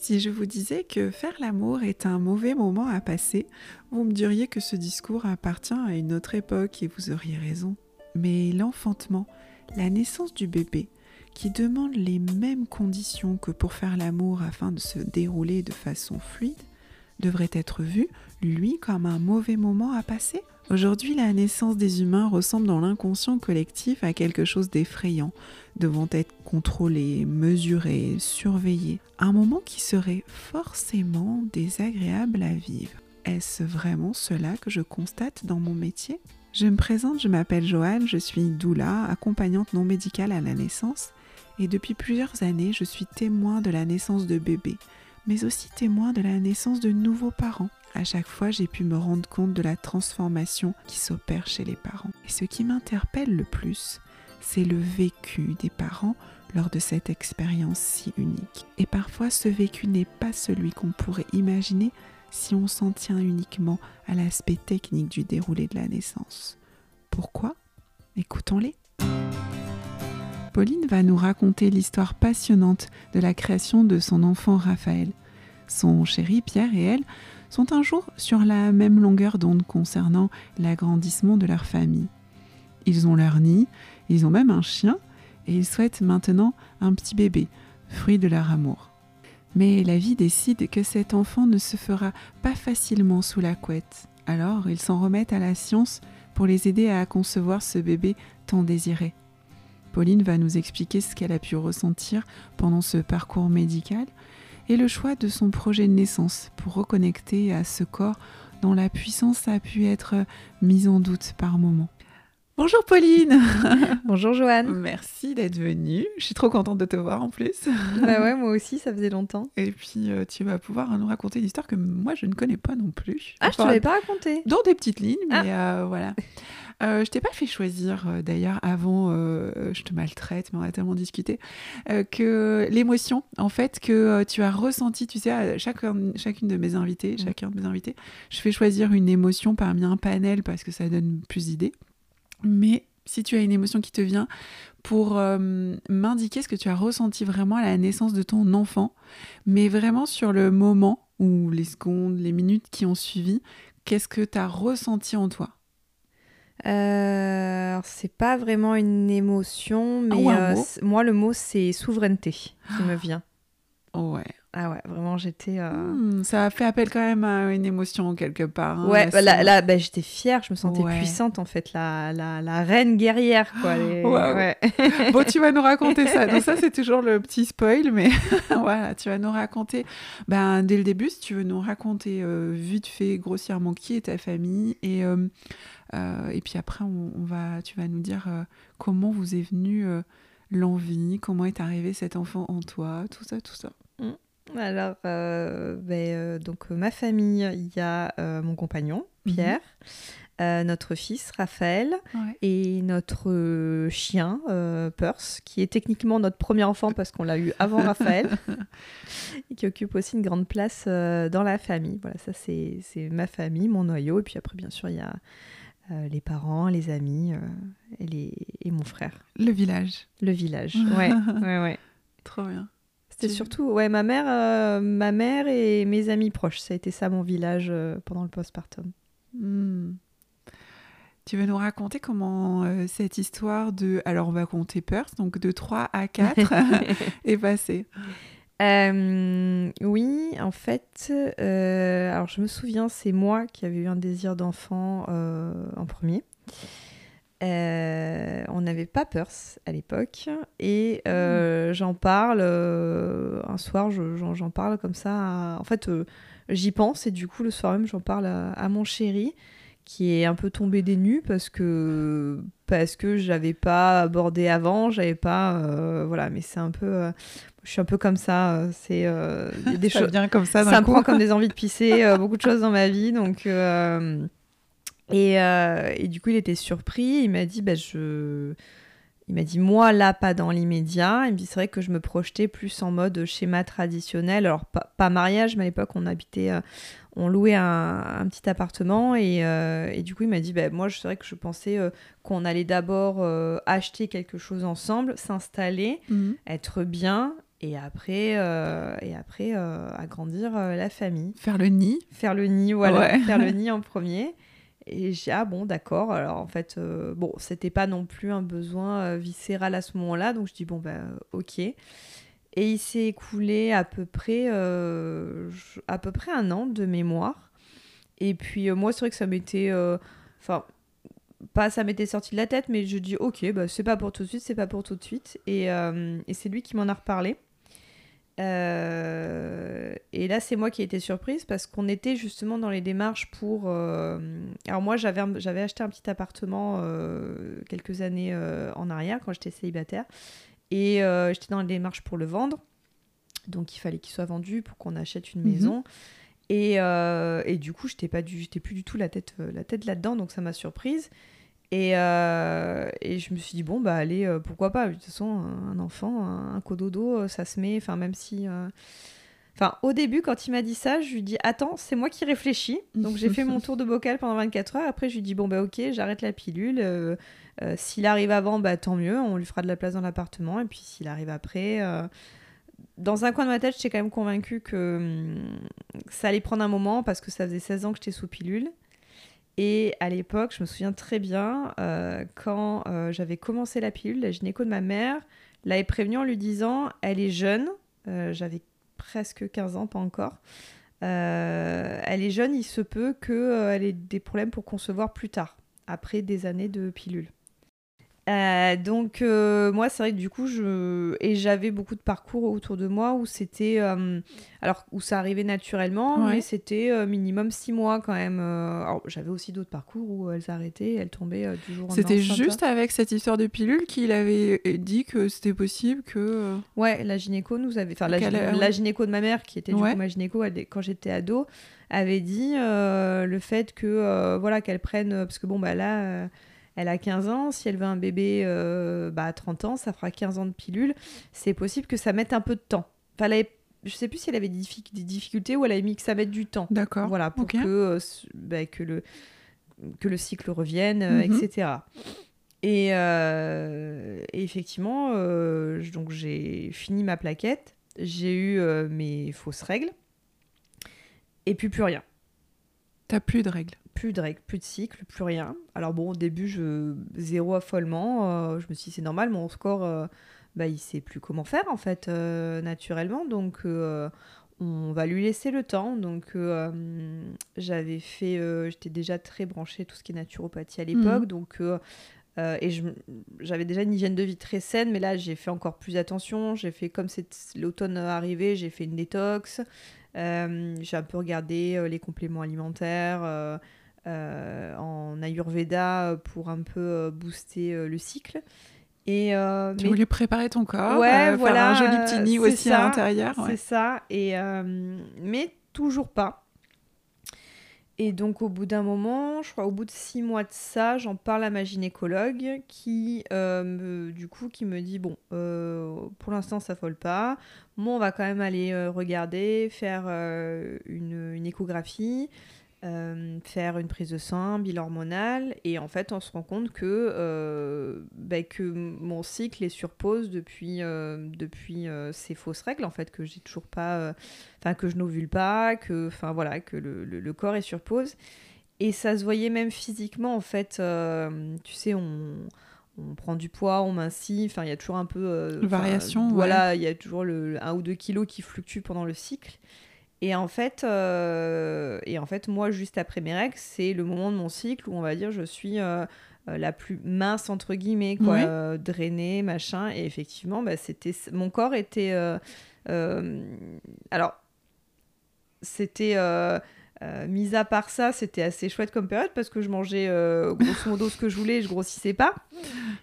Si je vous disais que faire l'amour est un mauvais moment à passer, vous me diriez que ce discours appartient à une autre époque et vous auriez raison. Mais l'enfantement, la naissance du bébé, qui demande les mêmes conditions que pour faire l'amour afin de se dérouler de façon fluide, devrait être vu, lui, comme un mauvais moment à passer? Aujourd'hui, la naissance des humains ressemble dans l'inconscient collectif à quelque chose d'effrayant, devant être contrôlé, mesuré, surveillé. Un moment qui serait forcément désagréable à vivre. Est-ce vraiment cela que je constate dans mon métier? Je me présente, je m'appelle Joanne, je suis doula, accompagnante non médicale à la naissance, et depuis plusieurs années, je suis témoin de la naissance de bébés, mais aussi témoin de la naissance de nouveaux parents. À chaque fois, j'ai pu me rendre compte de la transformation qui s'opère chez les parents. Et ce qui m'interpelle le plus, c'est le vécu des parents lors de cette expérience si unique. Et parfois, ce vécu n'est pas celui qu'on pourrait imaginer si on s'en tient uniquement à l'aspect technique du déroulé de la naissance. Pourquoi? Écoutons-les. Pauline va nous raconter l'histoire passionnante de la création de son enfant Raphaël. Son chéri Pierre et elle sont un jour sur la même longueur d'onde concernant l'agrandissement de leur famille. Ils ont leur nid, ils ont même un chien, et ils souhaitent maintenant un petit bébé, fruit de leur amour. Mais la vie décide que cet enfant ne se fera pas facilement sous la couette. Alors ils s'en remettent à la science pour les aider à concevoir ce bébé tant désiré. Pauline va nous expliquer ce qu'elle a pu ressentir pendant ce parcours médical et le choix de son projet de naissance pour reconnecter à ce corps dont la puissance a pu être mise en doute par moments. Bonjour Pauline Bonjour Joanne Merci d'être venue. Je suis trop contente de te voir en plus. Bah ouais, moi aussi, ça faisait longtemps. Et puis euh, tu vas pouvoir nous raconter une histoire que moi je ne connais pas non plus. Ah, je ne l'avais pas raconté Dans des petites lignes, mais ah. euh, voilà. Euh, je t'ai pas fait choisir euh, d'ailleurs avant, je te maltraite, mais on a tellement discuté, que l'émotion en fait que tu as ressenti, tu sais, à chacune de mes invités, mm. chacun de mes invités, je fais choisir une émotion parmi un panel parce que ça donne plus d'idées. Mais si tu as une émotion qui te vient pour m'indiquer ce que tu as ressenti vraiment à la naissance de ton enfant, mais vraiment sur le moment ou les secondes, les minutes qui ont suivi, qu'est-ce que tu as ressenti en toi? Euh, c'est pas vraiment une émotion, mais euh, moi le mot c'est souveraineté qui me vient. Ouais. Ah ouais, vraiment j'étais. Euh, hmm, ça a fait appel quand même à une émotion quelque part. Hein, ouais, bah, là, bah, j'étais fière, je me sentais puissante en fait, la, la, la reine guerrière quoi. Ouais, bon, tu vas nous raconter ça. Donc ça c'est toujours le petit spoil, mais voilà, tu vas nous raconter. Ben dès le début, si tu veux nous raconter vite fait, grossièrement qui est ta famille et euh, et puis après, on, va, tu vas nous dire euh, comment vous est venue euh, l'envie, comment est arrivé cet enfant en toi, tout ça, tout ça. Alors, ben, donc ma famille, il y a mon compagnon, mmh. Pierre. notre fils Raphaël et notre chien Perse, qui est techniquement notre premier enfant parce qu'on l'a eu avant Raphaël, et qui occupe aussi une grande place dans la famille. Voilà, ça c'est ma famille, mon noyau. Et puis après, bien sûr, il y a euh, les parents, les amis euh, et, les... et mon frère. Le village. Le village, ouais, ouais, ouais. Trop bien. C'était surtout, ouais, ma mère, euh, ma mère et mes amis proches. Ça a été ça mon village pendant le postpartum. Hmm. Tu veux nous raconter comment cette histoire de, alors on va compter Perth, donc de 3 à 4 est passée? Euh, oui, en fait, euh, alors je me souviens, c'est moi qui avais eu un désir d'enfant euh, en premier. On n'avait pas peurs à l'époque et mmh. j'en parle un soir, j'en parle comme ça. En fait, j'y pense et du coup, le soir même, j'en parle à, mon chéri qui est un peu tombé des nues parce que parce que j'avais pas abordé avant, j'avais pas voilà, mais c'est un peu je suis un peu comme ça. Euh, c'est euh, des choses bien comme ça. Ça me prend comme des envies de pisser, euh, beaucoup de choses dans ma vie. Donc et, et, du coup, il était surpris. Il m'a dit, bah, je, il m'a dit moi là pas dans l'immédiat. Il me dit c'est vrai que je me projetais plus en mode schéma traditionnel. Alors pas, mariage, mais à l'époque on habitait, on louait un, petit appartement et, et, du coup il m'a dit bah, moi c'est vrai que je pensais qu'on allait d'abord acheter quelque chose ensemble, s'installer, mhm. être bien Et après, et après agrandir la famille. Faire le nid. Faire le nid, voilà. Faire le nid en premier. Et j'ai ah bon d'accord alors en fait bon c'était pas non plus un besoin viscéral à ce moment-là donc je dis bon bah ok et il s'est écoulé à peu près à peu près un an de mémoire et puis moi c'est vrai que ça m'était enfin pas ça m'était sorti de la tête, mais je dis ok, bah, c'est pas pour tout de suite, c'est pas pour tout de suite. Et, euh, et c'est lui qui m'en a reparlé. Euh, et là, c'est moi qui ai été surprise parce qu'on était justement dans les démarches pour. Euh, alors, moi, j'avais, j'avais acheté un petit appartement quelques années en arrière quand j'étais célibataire. Et j'étais dans les démarches pour le vendre. Donc, il fallait qu'il soit vendu pour qu'on achète une mhm. maison. Et, et, du coup, j'étais pas du, j'étais plus du tout la tête, la tête là-dedans, donc ça m'a surprise. Et, euh, et, je me suis dit, bon, bah allez, euh, pourquoi pas De toute façon, un enfant, un, cododo, euh, ça se met, enfin, même si. Enfin, au début, quand il m'a dit ça, je lui dis, attends, c'est moi qui réfléchis. Donc, j'ai fait mon tour de bocal pendant 24 heures. Après, je lui dis, bon, bah ok, j'arrête la pilule. s'il arrive avant, bah tant mieux, on lui fera de la place dans l'appartement. Et puis, s'il arrive après. Dans un coin de ma tête, j'étais quand même convaincue que hum, ça allait prendre un moment parce que ça faisait 16 ans que j'étais sous pilule. Et à l'époque, je me souviens très bien, euh, quand euh, j'avais commencé la pilule, la gynéco de ma mère l'avait prévenue en lui disant Elle est jeune, euh, j'avais presque 15 ans, pas encore. elle est jeune, il se peut qu'elle ait des problèmes pour concevoir plus tard, après des années de pilule. Euh, donc euh, moi c'est vrai que du coup je et j'avais beaucoup de parcours autour de moi où c'était euh, alors où ça arrivait naturellement mais c'était minimum six mois quand même j'avais aussi d'autres parcours où elles arrêtaient elles tombaient du jour au c'était juste avec cette histoire de pilule qu'il avait dit que c'était possible que ouais la gynéco nous avait enfin la, gynéco de ma mère qui était du coup ma gynéco quand j'étais ado avait dit le fait que voilà qu'elle prenne parce que bon bah là elle a 15 ans, si elle veut un bébé euh, bah, à 30 ans, ça fera 15 ans de pilule. C'est possible que ça mette un peu de temps. Enfin, elle je sais plus si elle avait des, difficultés ou elle avait mis que ça mette du temps. D'accord. Voilà, pour que, euh, bah, que, le, que le cycle revienne, euh, mhm. etc. Et, effectivement, donc j'ai fini ma plaquette, j'ai eu mes fausses règles, et puis plus rien. T'as plus de règles plus de règles, plus de cycle, plus rien. Alors bon, au début, je zéro affolement. Euh, je me suis dit, c'est normal, mon score, euh, bah, il sait plus comment faire, en fait, euh, naturellement. Donc, on va lui laisser le temps. Donc, j'avais fait... J'étais déjà très branchée tout ce qui est naturopathie à l'époque. Mhm. Donc... et j'avais déjà une hygiène de vie très saine, mais là j'ai fait encore plus attention. J'ai fait comme l'automne arrivé, j'ai fait une détox. j'ai un peu regardé les compléments alimentaires. Euh, en Ayurveda pour un peu euh, booster euh, le cycle. Et tu mais... voulu préparer ton corps, ouais, voilà, faire un joli petit nid aussi à l'intérieur. C'est ça, et, mais toujours pas. Et donc au bout d'un moment, je crois au bout de six mois de ça, j'en parle à ma gynécologue qui, me, du coup, qui me dit bon, pour l'instant ça vole pas. Moi, on va quand même aller regarder, faire une, une, échographie. Euh, faire une prise de sang, bilan hormonal, et en fait on se rend compte que, euh, bah, que mon cycle est sur pause depuis, euh, depuis ces fausses règles, en fait, que j'ai toujours pas, enfin que je n'ovule pas, que, enfin voilà, que le, le, corps est sur pause. Et ça se voyait même physiquement, en fait, tu sais, on, on prend du poids, on mincit, enfin il y a toujours un peu... Variation. Voilà, il y a toujours le, 1 ou 2 kilos qui fluctuent pendant le cycle. Et en fait, euh, et en fait, moi, juste après mes règles, c'est le moment de mon cycle où on va dire je suis euh, euh, la plus mince entre guillemets, quoi, drainée, machin. Et effectivement, bah, c'était mon corps était, alors, c'était euh, mis à part ça, c'était assez chouette comme période parce que je mangeais euh, grosso modo ce que je voulais et je grossissais pas.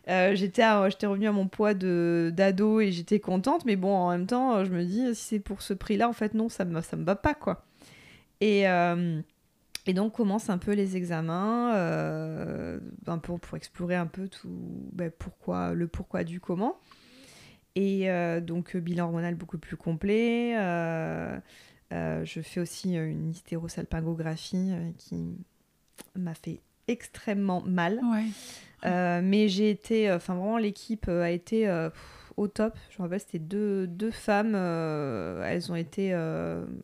Euh, j'étais, j'étais revenue à mon poids de, d'ado et j'étais contente, mais bon, en même temps, je me dis, si c'est pour ce prix-là, en fait, non, ça me, ça me va pas, quoi. Et, et donc, commence un peu les examens, un peu pour explorer un peu tout, ben, pourquoi, le pourquoi du comment. Et donc, bilan hormonal beaucoup plus complet. Euh, je fais aussi euh, une hystérosalpingographie euh, qui m'a fait extrêmement mal. mais j'ai été, enfin vraiment l'équipe a été au top. Je me rappelle, c'était deux, deux femmes. elles ont été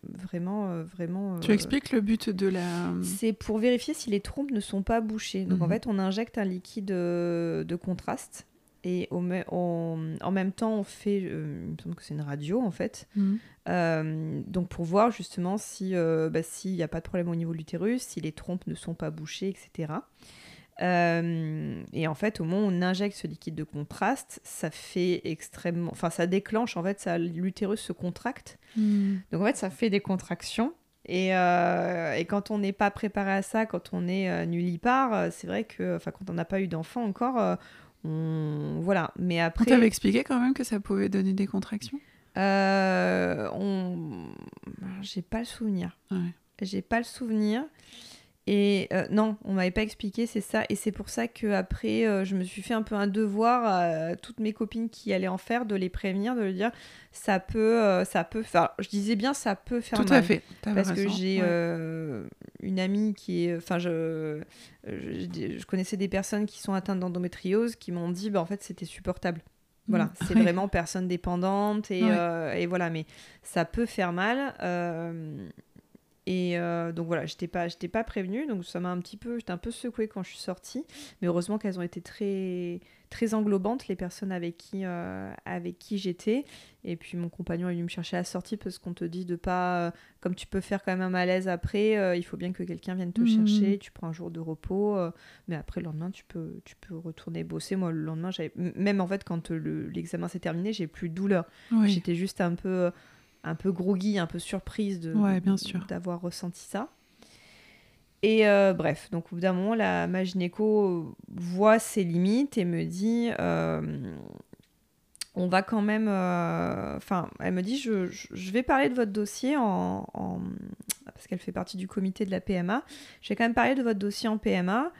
vraiment, vraiment. Tu expliques le but de la. C'est pour vérifier si les trompes ne sont pas bouchées. Donc en mhm. fait, on injecte un liquide de contraste et au en même temps, on fait, euh, il me semble que c'est une radio en fait, mhm. euh, donc pour voir justement si euh, bah, s'il n'y a pas de problème au niveau de l'utérus, si les trompes ne sont pas bouchées, etc. et en fait, au moment où on injecte ce liquide de contraste, ça fait extrêmement, enfin ça déclenche en fait, l'utérus se contracte, mhm. donc en fait ça fait des contractions. Et, et quand on n'est pas préparé à ça, quand on est nullipare, c'est vrai que, enfin, quand on n'a pas eu d'enfant encore, voilà, mais après. On t'avait expliqué quand même que ça pouvait donner des contractions? Euh, on... J'ai pas le souvenir. J'ai pas le souvenir. Et euh, non, on m'avait pas expliqué, c'est ça. Et c'est pour ça que après, euh, je me suis fait un peu un devoir à toutes mes copines qui allaient en faire, de les prévenir, de leur dire, ça peut, euh, ça peut faire. Je disais bien, ça peut faire Tout mal. à fait. Parce que j'ai une amie qui est, enfin, je, je, connaissais des personnes qui sont atteintes d'endométriose qui m'ont dit, bah en fait, c'était supportable. Voilà, mm. c'est vraiment personne dépendante et, et, voilà, mais ça peut faire mal. Et euh, donc voilà, j'étais pas, j'étais pas prévenue, donc ça m'a un petit peu, j'étais un peu secouée quand je suis sortie. Mais heureusement qu'elles ont été très, très englobantes, les personnes avec qui, euh, avec qui j'étais. Et puis mon compagnon est venu me chercher à la sortie parce qu'on te dit de pas, euh, comme tu peux faire quand même un malaise après, il faut bien que quelqu'un vienne te mmh. chercher. Tu prends un jour de repos, mais après le lendemain tu peux, tu peux retourner bosser. Moi le lendemain, j'avais, même en fait quand l'examen s'est terminé, j'ai plus de douleur. J'étais juste un peu un peu groggy, un peu surprise de, d'avoir ressenti ça. Et euh, bref, donc au bout d'un moment, la, ma gynéco voit ses limites et me dit euh, on va quand même. Euh, enfin, elle me dit je, je, vais parler de votre dossier en, Parce qu'elle fait partie du comité de la PMA. Je vais quand même parler de votre dossier en PMA.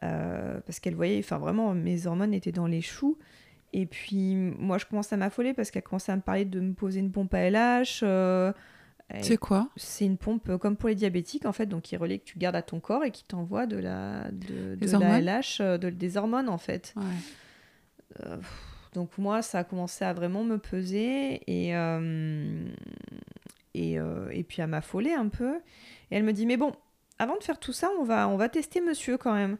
parce qu'elle voyait, enfin vraiment, mes hormones étaient dans les choux. Et puis, moi, je commence à m'affoler parce qu'elle commence à me parler de me poser une pompe à LH. Euh, c'est quoi C'est une pompe euh, comme pour les diabétiques, en fait, donc qui relaie que tu gardes à ton corps et qui t'envoie de la, de, la LH, euh, de, des hormones, en fait. donc, moi, ça a commencé à vraiment me peser et, et, et puis à m'affoler un peu. Et elle me dit Mais bon, avant de faire tout ça, on va, on va tester monsieur quand même.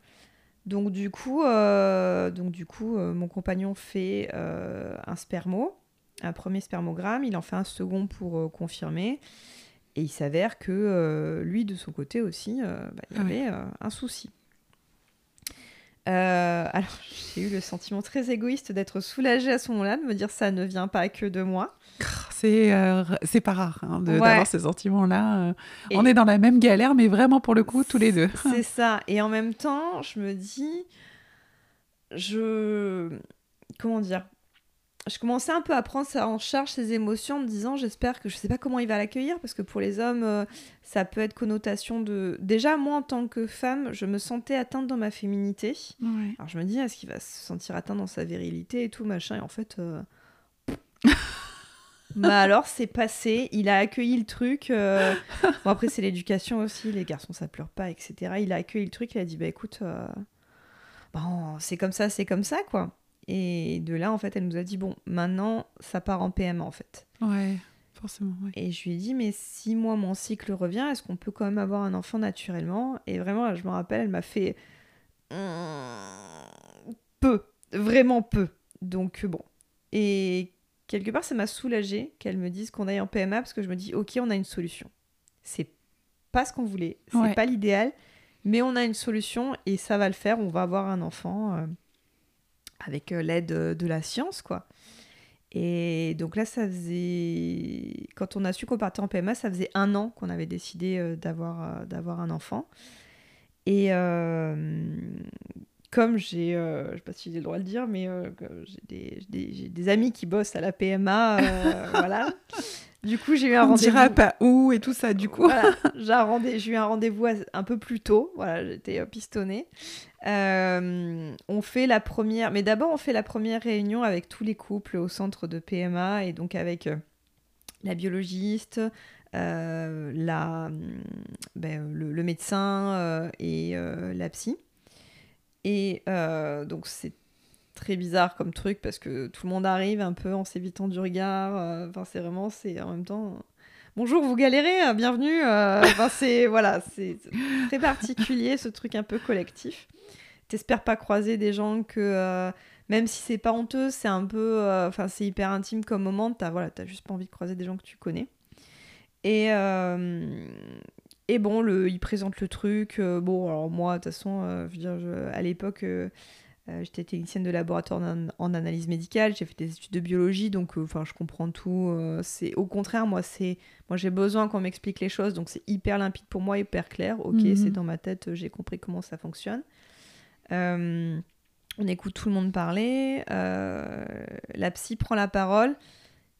Donc du coup, euh, donc, du coup euh, mon compagnon fait euh, un spermo, un premier spermogramme, il en fait un second pour confirmer. Et il s'avère que lui, de son côté aussi, bah, il y avait un souci. Alors, j'ai eu le sentiment très égoïste d'être soulagée à ce moment-là, de me dire ça ne vient pas que de moi. C'est c'est pas rare hein, d'avoir ces sentiments-là. On est dans la même galère, mais vraiment pour le coup, tous les deux. C'est ça. Et en même temps, je me dis, je. Comment dire je commençais un peu à prendre ça en charge ces émotions en me disant j'espère que je sais pas comment il va l'accueillir parce que pour les hommes euh, ça peut être connotation de déjà moi en tant que femme je me sentais atteinte dans ma féminité alors je me dis est-ce qu'il va se sentir atteint dans sa virilité et tout machin et en fait euh... bah alors c'est passé il a accueilli le truc euh, bon après c'est l'éducation aussi les garçons ça pleure pas etc il a accueilli le truc il a dit bah écoute euh, bon, c'est comme ça, c'est comme ça, quoi. Et de là, en fait, elle nous a dit, bon, maintenant, ça part en PMA, en fait. Ouais, forcément, Et je lui ai dit, mais si moi, mon cycle revient, est-ce qu'on peut quand même avoir un enfant naturellement? Et vraiment, je me rappelle, elle m'a fait... Mmh, peu, vraiment peu. Donc, bon. Et quelque part, ça m'a soulagée qu'elle me dise qu'on aille en PMA, parce que je me dis, ok, on a une solution. C'est pas ce qu'on voulait, c'est pas l'idéal, mais on a une solution et ça va le faire. On va avoir un enfant euh, avec euh, l'aide de la science, quoi. Et donc là, ça faisait. Quand on a su qu'on partait en PMA, ça faisait un an qu'on avait décidé euh, d'avoir, un enfant. Et comme j'ai. je sais pas si j'ai le droit de le dire, mais j'ai des, des, des, amis qui bossent à la PMA, voilà. Du coup, j'ai eu un rendez-vous. On dira pas où et tout ça, du coup. j'ai eu un rendez-vous un peu plus tôt. Voilà, j'étais euh, pistonnée. Euh, on fait la première, mais d'abord on fait la première réunion avec tous les couples au centre de PMA et donc avec euh, la biologiste, la, ben, le, médecin et la psy. Et donc c'est très bizarre comme truc parce que tout le monde arrive un peu en s'évitant du regard. euh, Enfin, c'est vraiment, c'est en même temps. euh, Bonjour, vous galérez, euh, bienvenue. euh, Enfin, c'est voilà, c'est très particulier ce truc un peu collectif. T'espères pas croiser des gens que euh, même si c'est pas honteux, c'est un peu, euh, enfin, c'est hyper intime comme moment. T'as voilà, t'as juste pas envie de croiser des gens que tu connais. Et euh, et bon, le, il présente le truc. euh, bon, alors moi, de toute façon, euh, je veux dire, je- à l'époque, euh, j'étais technicienne de laboratoire en, en analyse médicale. J'ai fait des études de biologie, donc, enfin, je comprends tout. c'est au contraire, moi, c'est, moi, j'ai besoin qu'on m'explique les choses, donc c'est hyper limpide pour moi, hyper clair. Ok, Mhm. c'est dans ma tête, j'ai compris comment ça fonctionne. On écoute tout le monde parler. la psy prend la parole.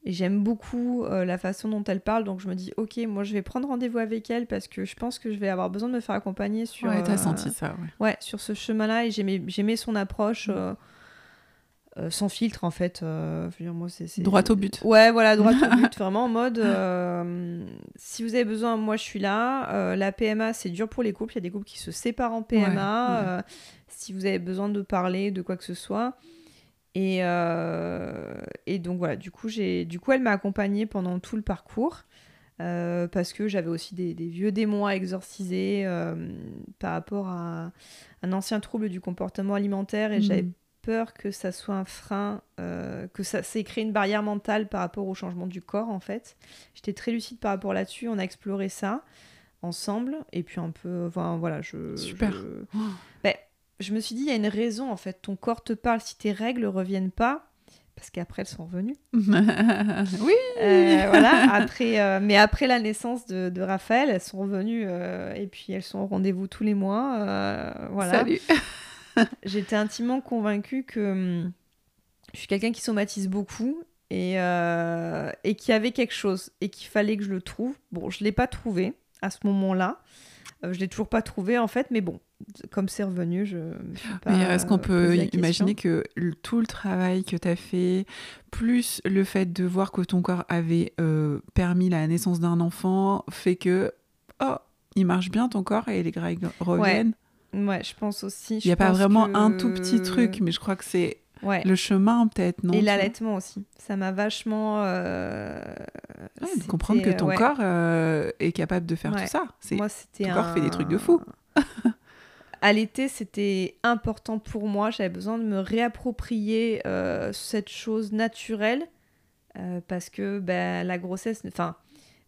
Et j'aime beaucoup euh, la façon dont elle parle, donc je me dis, ok, moi je vais prendre rendez-vous avec elle parce que je pense que je vais avoir besoin de me faire accompagner sur, ouais, t'as euh, senti ça, ouais. ouais, sur ce chemin-là et j'aimais, son approche euh, euh, sans filtre en fait. euh, dire, moi, c'est, Droit au but. Ouais, voilà, droit au but, vraiment en mode euh, si vous avez besoin, moi je suis là. La PMA, c'est dur pour les couples. Il y a des couples qui se séparent en PMA. Ouais, ouais. si vous avez besoin de parler de quoi que ce soit. Et, euh, et donc voilà, du coup, du coup elle m'a accompagnée pendant tout le parcours. euh, parce que j'avais aussi des, des vieux démons à exorciser euh, par rapport à un ancien trouble du comportement alimentaire et j'avais Mhm. peur que ça soit un frein, euh, que ça s'est créé une barrière mentale par rapport au changement du corps en fait. J'étais très lucide par rapport là-dessus, on a exploré ça ensemble et puis un peu, enfin voilà, je... Super. Je, Oh. Ben, je me suis dit, il y a une raison en fait, ton corps te parle si tes règles reviennent pas. Parce qu'après, elles sont revenues. oui. Euh, voilà, après, euh, mais après la naissance de, de Raphaël, elles sont revenues euh, et puis elles sont au rendez-vous tous les mois. voilà. Salut. J'étais intimement convaincue que hum, je suis quelqu'un qui somatise beaucoup et, et qu'il y avait quelque chose et qu'il fallait que je le trouve. Bon, je ne l'ai pas trouvé à ce moment-là. Euh, je l'ai toujours pas trouvé en fait, mais bon, comme c'est revenu, je me suis pas Mais est-ce qu'on peut imaginer que le- tout le travail que tu as fait, plus le fait de voir que ton corps avait euh, permis la naissance d'un enfant, fait que, oh, il marche bien ton corps et les règles reviennent? Ouais, je pense aussi. Il n'y a pas vraiment un tout petit truc, mais je crois que c'est Ouais. le chemin peut-être, non Et l'allaitement aussi. Ça m'a vachement. euh, Ouais, de comprendre que ton ouais. corps euh, est capable de faire tout ça. Moi, c'était ton corps fait des trucs de fou. Allaiter, c'était important pour moi. J'avais besoin de me réapproprier euh, cette chose naturelle euh, parce que ben, la grossesse, enfin,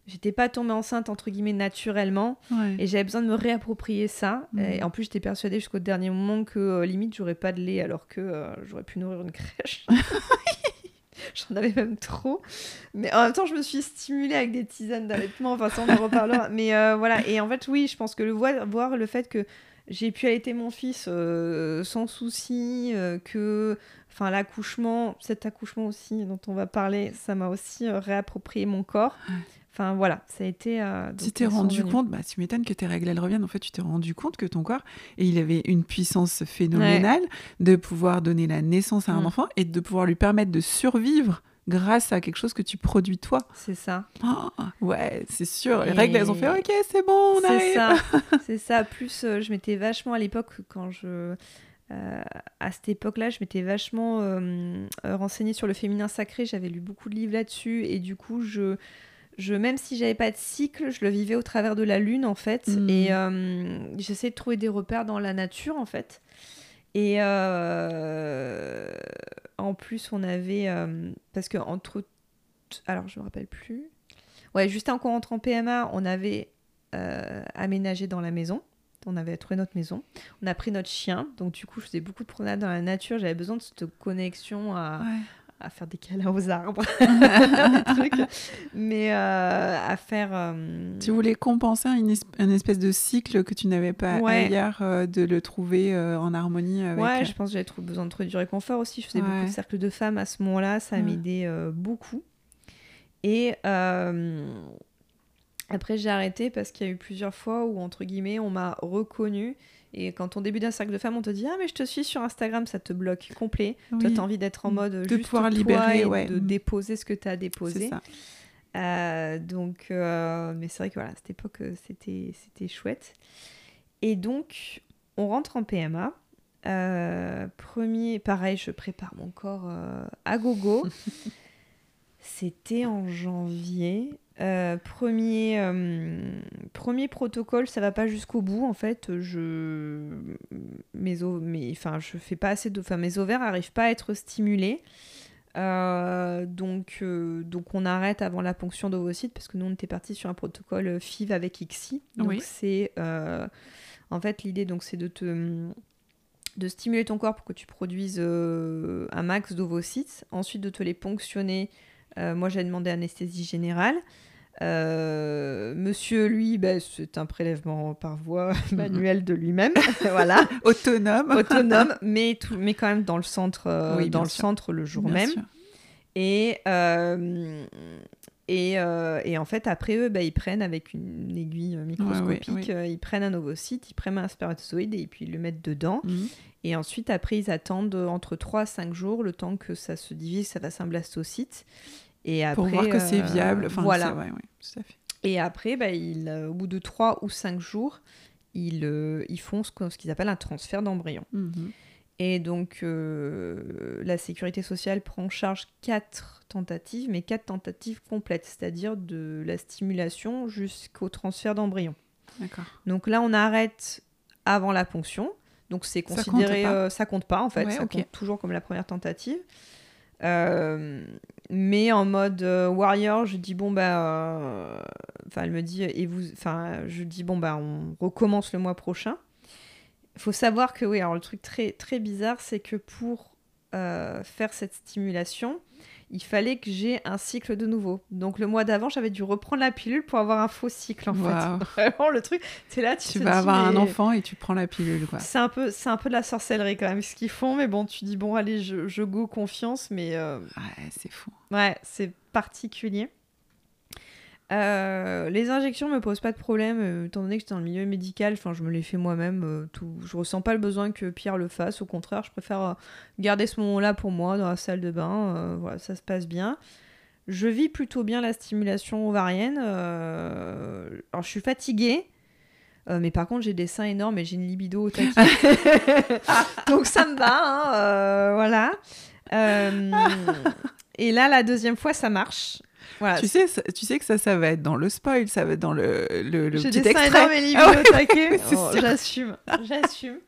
j'étais pas tombée enceinte entre guillemets naturellement Ouais. et j'avais besoin de me réapproprier ça. Mhm. Et en plus, j'étais persuadée jusqu'au dernier moment que euh, limite j'aurais pas de lait alors que euh, j'aurais pu nourrir une crèche. J'en avais même trop. Mais en même temps, je me suis stimulée avec des tisanes d'allaitement. Enfin, ça, on en reparlera. Mais euh, voilà. Et en fait, oui, je pense que le voir, voir le fait que j'ai pu allaiter mon fils euh, sans souci, que enfin l'accouchement, cet accouchement aussi dont on va parler, ça m'a aussi euh, réapproprié mon corps. Enfin voilà, ça a été. euh, Tu t'es rendu compte, bah, tu m'étonnes que tes règles elles reviennent. En fait, tu t'es rendu compte que ton corps, et il avait une puissance phénoménale de pouvoir donner la naissance à un Mm. enfant et de pouvoir lui permettre de survivre grâce à quelque chose que tu produis toi. C'est ça. Ah, ouais, c'est sûr. Les Et- règles, elles ont fait OK, c'est bon, on C'est arrive. ça, c'est ça. Plus, euh, je m'étais vachement à l'époque quand je, à cette époque-là, je m'étais vachement euh, euh, renseignée sur le féminin sacré. J'avais lu beaucoup de livres là-dessus et du coup, je, je, même si j'avais pas de cycle, je le vivais au travers de la lune en fait. Mm. Et euh, j'essayais de trouver des repères dans la nature en fait. Et euh, en plus, on avait euh, parce que entre, alors je me rappelle plus. Ouais, juste qu'on rentre en PMA, on avait euh, aménagé dans la maison. On avait trouvé notre maison. On a pris notre chien. Donc, du coup, je faisais beaucoup de promenades dans la nature. J'avais besoin de cette connexion à, Ouais. à faire des câlins aux arbres, des trucs. Mais euh, à faire. euh, Tu voulais compenser une, es- une espèce de cycle que tu n'avais pas Ouais. ailleurs, euh, de le trouver euh, en harmonie avec. Ouais, je pense que j'avais trop besoin de trouver du réconfort aussi. Je faisais beaucoup de cercles de femmes à ce moment-là. Ça Ouais. m'aidait euh, beaucoup. Et euh, après, j'ai arrêté parce qu'il y a eu plusieurs fois où, entre guillemets, on m'a reconnu. Et quand on débute un cercle de femmes, on te dit Ah, mais je te suis sur Instagram, ça te bloque complet. Toi, Oui. t'as envie d'être en mode De juste pouvoir toi libérer, et ouais. de Mm. déposer ce que tu as c'est déposé. ça. Euh, donc, euh, mais c'est vrai que voilà, à cette époque, euh, c'était, c'était chouette. Et donc, on rentre en PMA. premier, pareil, je prépare mon corps à gogo. C'était en janvier. Euh, premier, euh, premier protocole, ça va pas jusqu'au bout en fait. Je mes mes, enfin, je fais pas assez de, enfin, mes ovaires arrivent pas à être stimulés. Euh, donc, donc on arrête avant la ponction d'ovocytes parce que nous on était parti sur un protocole FIV avec ICSI. Donc c'est en fait l'idée donc c'est de te de stimuler ton corps pour que tu produises un max d'ovocytes, ensuite de te les ponctionner moi, j'ai demandé anesthésie générale. Euh, monsieur, lui, ben, c'est un prélèvement par voie manuelle de lui-même, voilà. Autonome. Autonome, mais, tout, mais quand même dans le centre, euh, dans le, centre le jour même. Et, et, et, en fait, après eux, ben, ils prennent avec une aiguille microscopique, ils prennent un ovocyte, ils prennent un spermatozoïde et puis ils le mettent dedans. Mhm. Et ensuite, après, ils attendent entre 3 à 5 jours, le temps que ça se divise, ça fasse un blastocyte. Et après, Pour voir que c'est euh, viable. Enfin, voilà. Ouais, tout à fait. Et après, bah, il, euh, au bout de 3 ou 5 jours, ils, euh, ils font ce, qu'ils appellent un transfert d'embryon. Mhm. Et donc, la sécurité sociale prend en charge 4 tentatives, mais 4 tentatives complètes, c'est-à-dire de la stimulation jusqu'au transfert d'embryon. D'accord. Donc là, on arrête avant la ponction. Donc c'est considéré, ça compte, ça compte pas en fait, ça compte toujours comme la première tentative. Euh, mais en mode euh, warrior, je dis bon bah, euh, enfin elle me dit et vous, enfin je dis bon bah on recommence le mois prochain. Faut savoir que oui, alors le truc très très bizarre, c'est que pour faire cette stimulation, il fallait que j'ai un cycle de nouveau. Donc le mois d'avant, j'avais dû reprendre la pilule pour avoir un faux cycle en fait. Vraiment le truc, c'est là tu, tu vas avoir un enfant et tu prends la pilule quoi. C'est un peu c'est un peu de la sorcellerie quand même ce qu'ils font mais bon, tu dis bon allez, je, je go confiance mais euh, ouais, c'est fou. Ouais, c'est particulier. Euh, les injections me posent pas de problème, euh, étant donné que j'étais dans le milieu médical, enfin je me les fais moi-même. Euh, tout, je ressens pas le besoin que Pierre le fasse. Au contraire, je préfère garder ce moment-là pour moi dans la salle de bain. voilà, ça se passe bien. Je vis plutôt bien la stimulation ovarienne. alors je suis fatiguée. mais par contre, j'ai des seins énormes et j'ai une libido au taquet. Donc ça me va, hein, voilà. et là, la deuxième fois, ça marche. Tu, sais, tu sais que ça, ça va être dans le spoil, ça va être dans le, le, le petit extrait. Ah oh, j'assume, j'assume.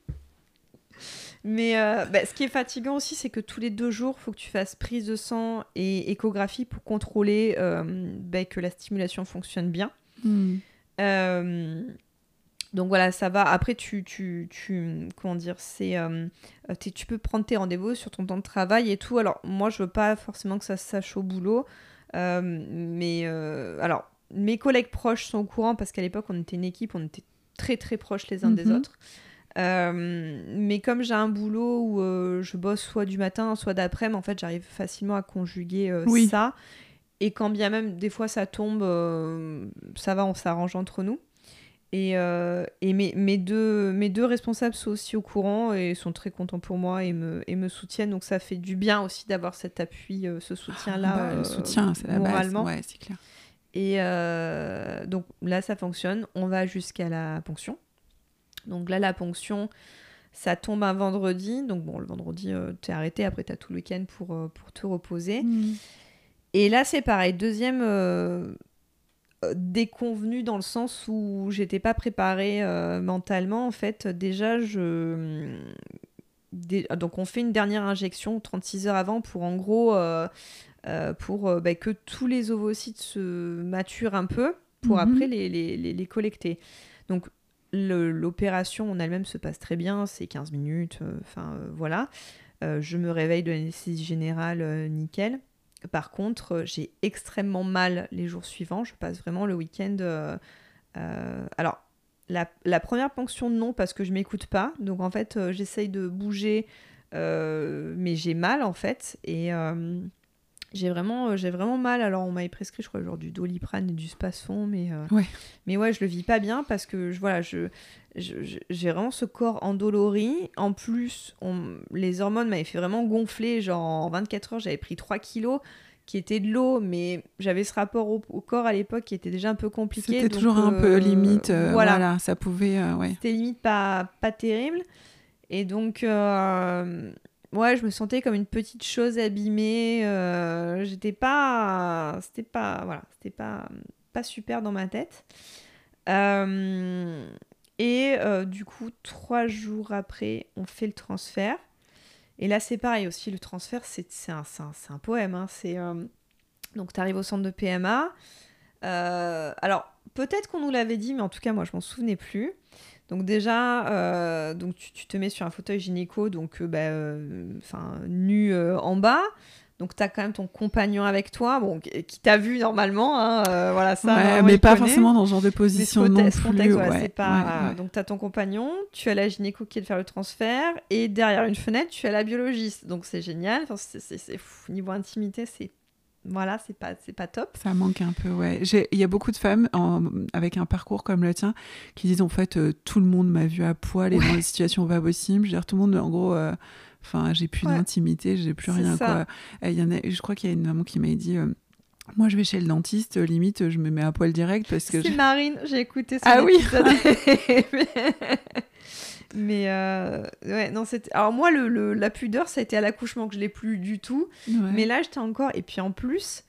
Mais euh, bah, ce qui est fatigant aussi, c'est que tous les deux jours, il faut que tu fasses prise de sang et échographie pour contrôler euh, bah, que la stimulation fonctionne bien. Hmm. Euh, donc voilà, ça va. Après, tu, tu, tu comment dire, c'est, tu peux prendre tes rendez-vous sur ton temps de travail et tout. Alors moi, je veux pas forcément que ça se sache au boulot. Euh, mais euh, alors, mes collègues proches sont au courant parce qu'à l'époque, on était une équipe, on était très très proches les uns des mhm. autres. Euh, mais comme j'ai un boulot où je bosse soit du matin, soit d'après-midi, en fait, j'arrive facilement à conjuguer ça. Et quand bien même, des fois, ça tombe, ça va, on s'arrange entre nous. Et, euh, et mes, mes, deux, mes deux responsables sont aussi au courant et sont très contents pour moi et me, et me soutiennent. Donc ça fait du bien aussi d'avoir cet appui, euh, ce soutien-là. Ah, bah, le euh, soutien, c'est la base. Ouais, c'est clair. Et donc là, ça fonctionne. On va jusqu'à la ponction. Donc là, la ponction, ça tombe un vendredi. Donc bon, le vendredi, tu es arrêté. Après, tu as tout le week-end pour, pour te reposer. Mmh. Et là, c'est pareil. Deuxième déconvenu dans le sens où j'étais pas préparée euh, mentalement. En fait, déjà, je. Donc, on fait une dernière injection 36 heures avant pour en gros. Euh, euh, pour bah, que tous les ovocytes se maturent un peu pour mhm. après les, les, les, collecter. Donc, l'opération en elle-même se passe très bien, c'est 15 minutes, enfin voilà. je me réveille de l'anesthésie générale, nickel. Par contre, euh, j'ai extrêmement mal les jours suivants. Je passe vraiment le week-end. Euh, euh, alors, la, première ponction, non, parce que je m'écoute pas. Donc, en fait, j'essaye de bouger, mais j'ai mal, en fait. Et j'ai vraiment, j'ai vraiment mal. Alors, on m'avait prescrit, je crois, genre du doliprane et du spasfon, mais, ouais. mais ouais, je le vis pas bien parce que je, voilà, je, j'ai vraiment ce corps endolori. En plus, on, les hormones m'avaient fait vraiment gonfler. Genre en 24 heures, j'avais pris 3 kilos qui étaient de l'eau, mais j'avais ce rapport au, corps à l'époque qui était déjà un peu compliqué. C'était toujours un peu euh, limite. Euh, voilà. ça pouvait. Euh, ouais. C'était limite pas, pas terrible. Et donc, ouais, je me sentais comme une petite chose abîmée. J'étais pas. C'était pas. Voilà, c'était pas, pas super dans ma tête. et du coup, trois jours après, on fait le transfert. Et là, c'est pareil aussi, le transfert, c'est un, un, un, poème. Hein. Donc, tu arrives au centre de PMA. Euh, alors, peut-être qu'on nous l'avait dit, mais en tout cas, moi, je m'en souvenais plus. Donc déjà, euh, donc tu, te mets sur un fauteuil gynéco, donc euh, bah, nu en bas. Donc tu as quand même ton compagnon avec toi, bon, qui t'a vu normalement, hein, voilà ça. mais pas forcément dans ce genre de position non plus. ouais, pas, donc tu as ton compagnon, tu as la gynéco qui est de faire le transfert, et derrière une fenêtre, tu as la biologiste. Donc c'est génial, enfin, c'est niveau intimité, c'est voilà, c'est pas, c'est pas top. Ça manque un peu, ouais. Il y a beaucoup de femmes avec un parcours comme le tien qui disent en fait euh, tout le monde m'a vu à poil et dans des situations pas possibles. Je veux dire, tout le monde, en gros, euh, enfin, j'ai plus d'intimité, j'ai plus rien. Quoi. Y en a, je crois qu'il y a une maman qui m'a dit. Euh, moi, je vais chez le dentiste, limite, je me mets à poil direct parce que. C'est Marine, j'ai écouté ça. Ah oui Mais euh, ouais, non, c'était. Alors, moi, le, la pudeur, ça a été à l'accouchement que je l'ai plus du tout. Mais là, j'étais encore. Et puis en plus,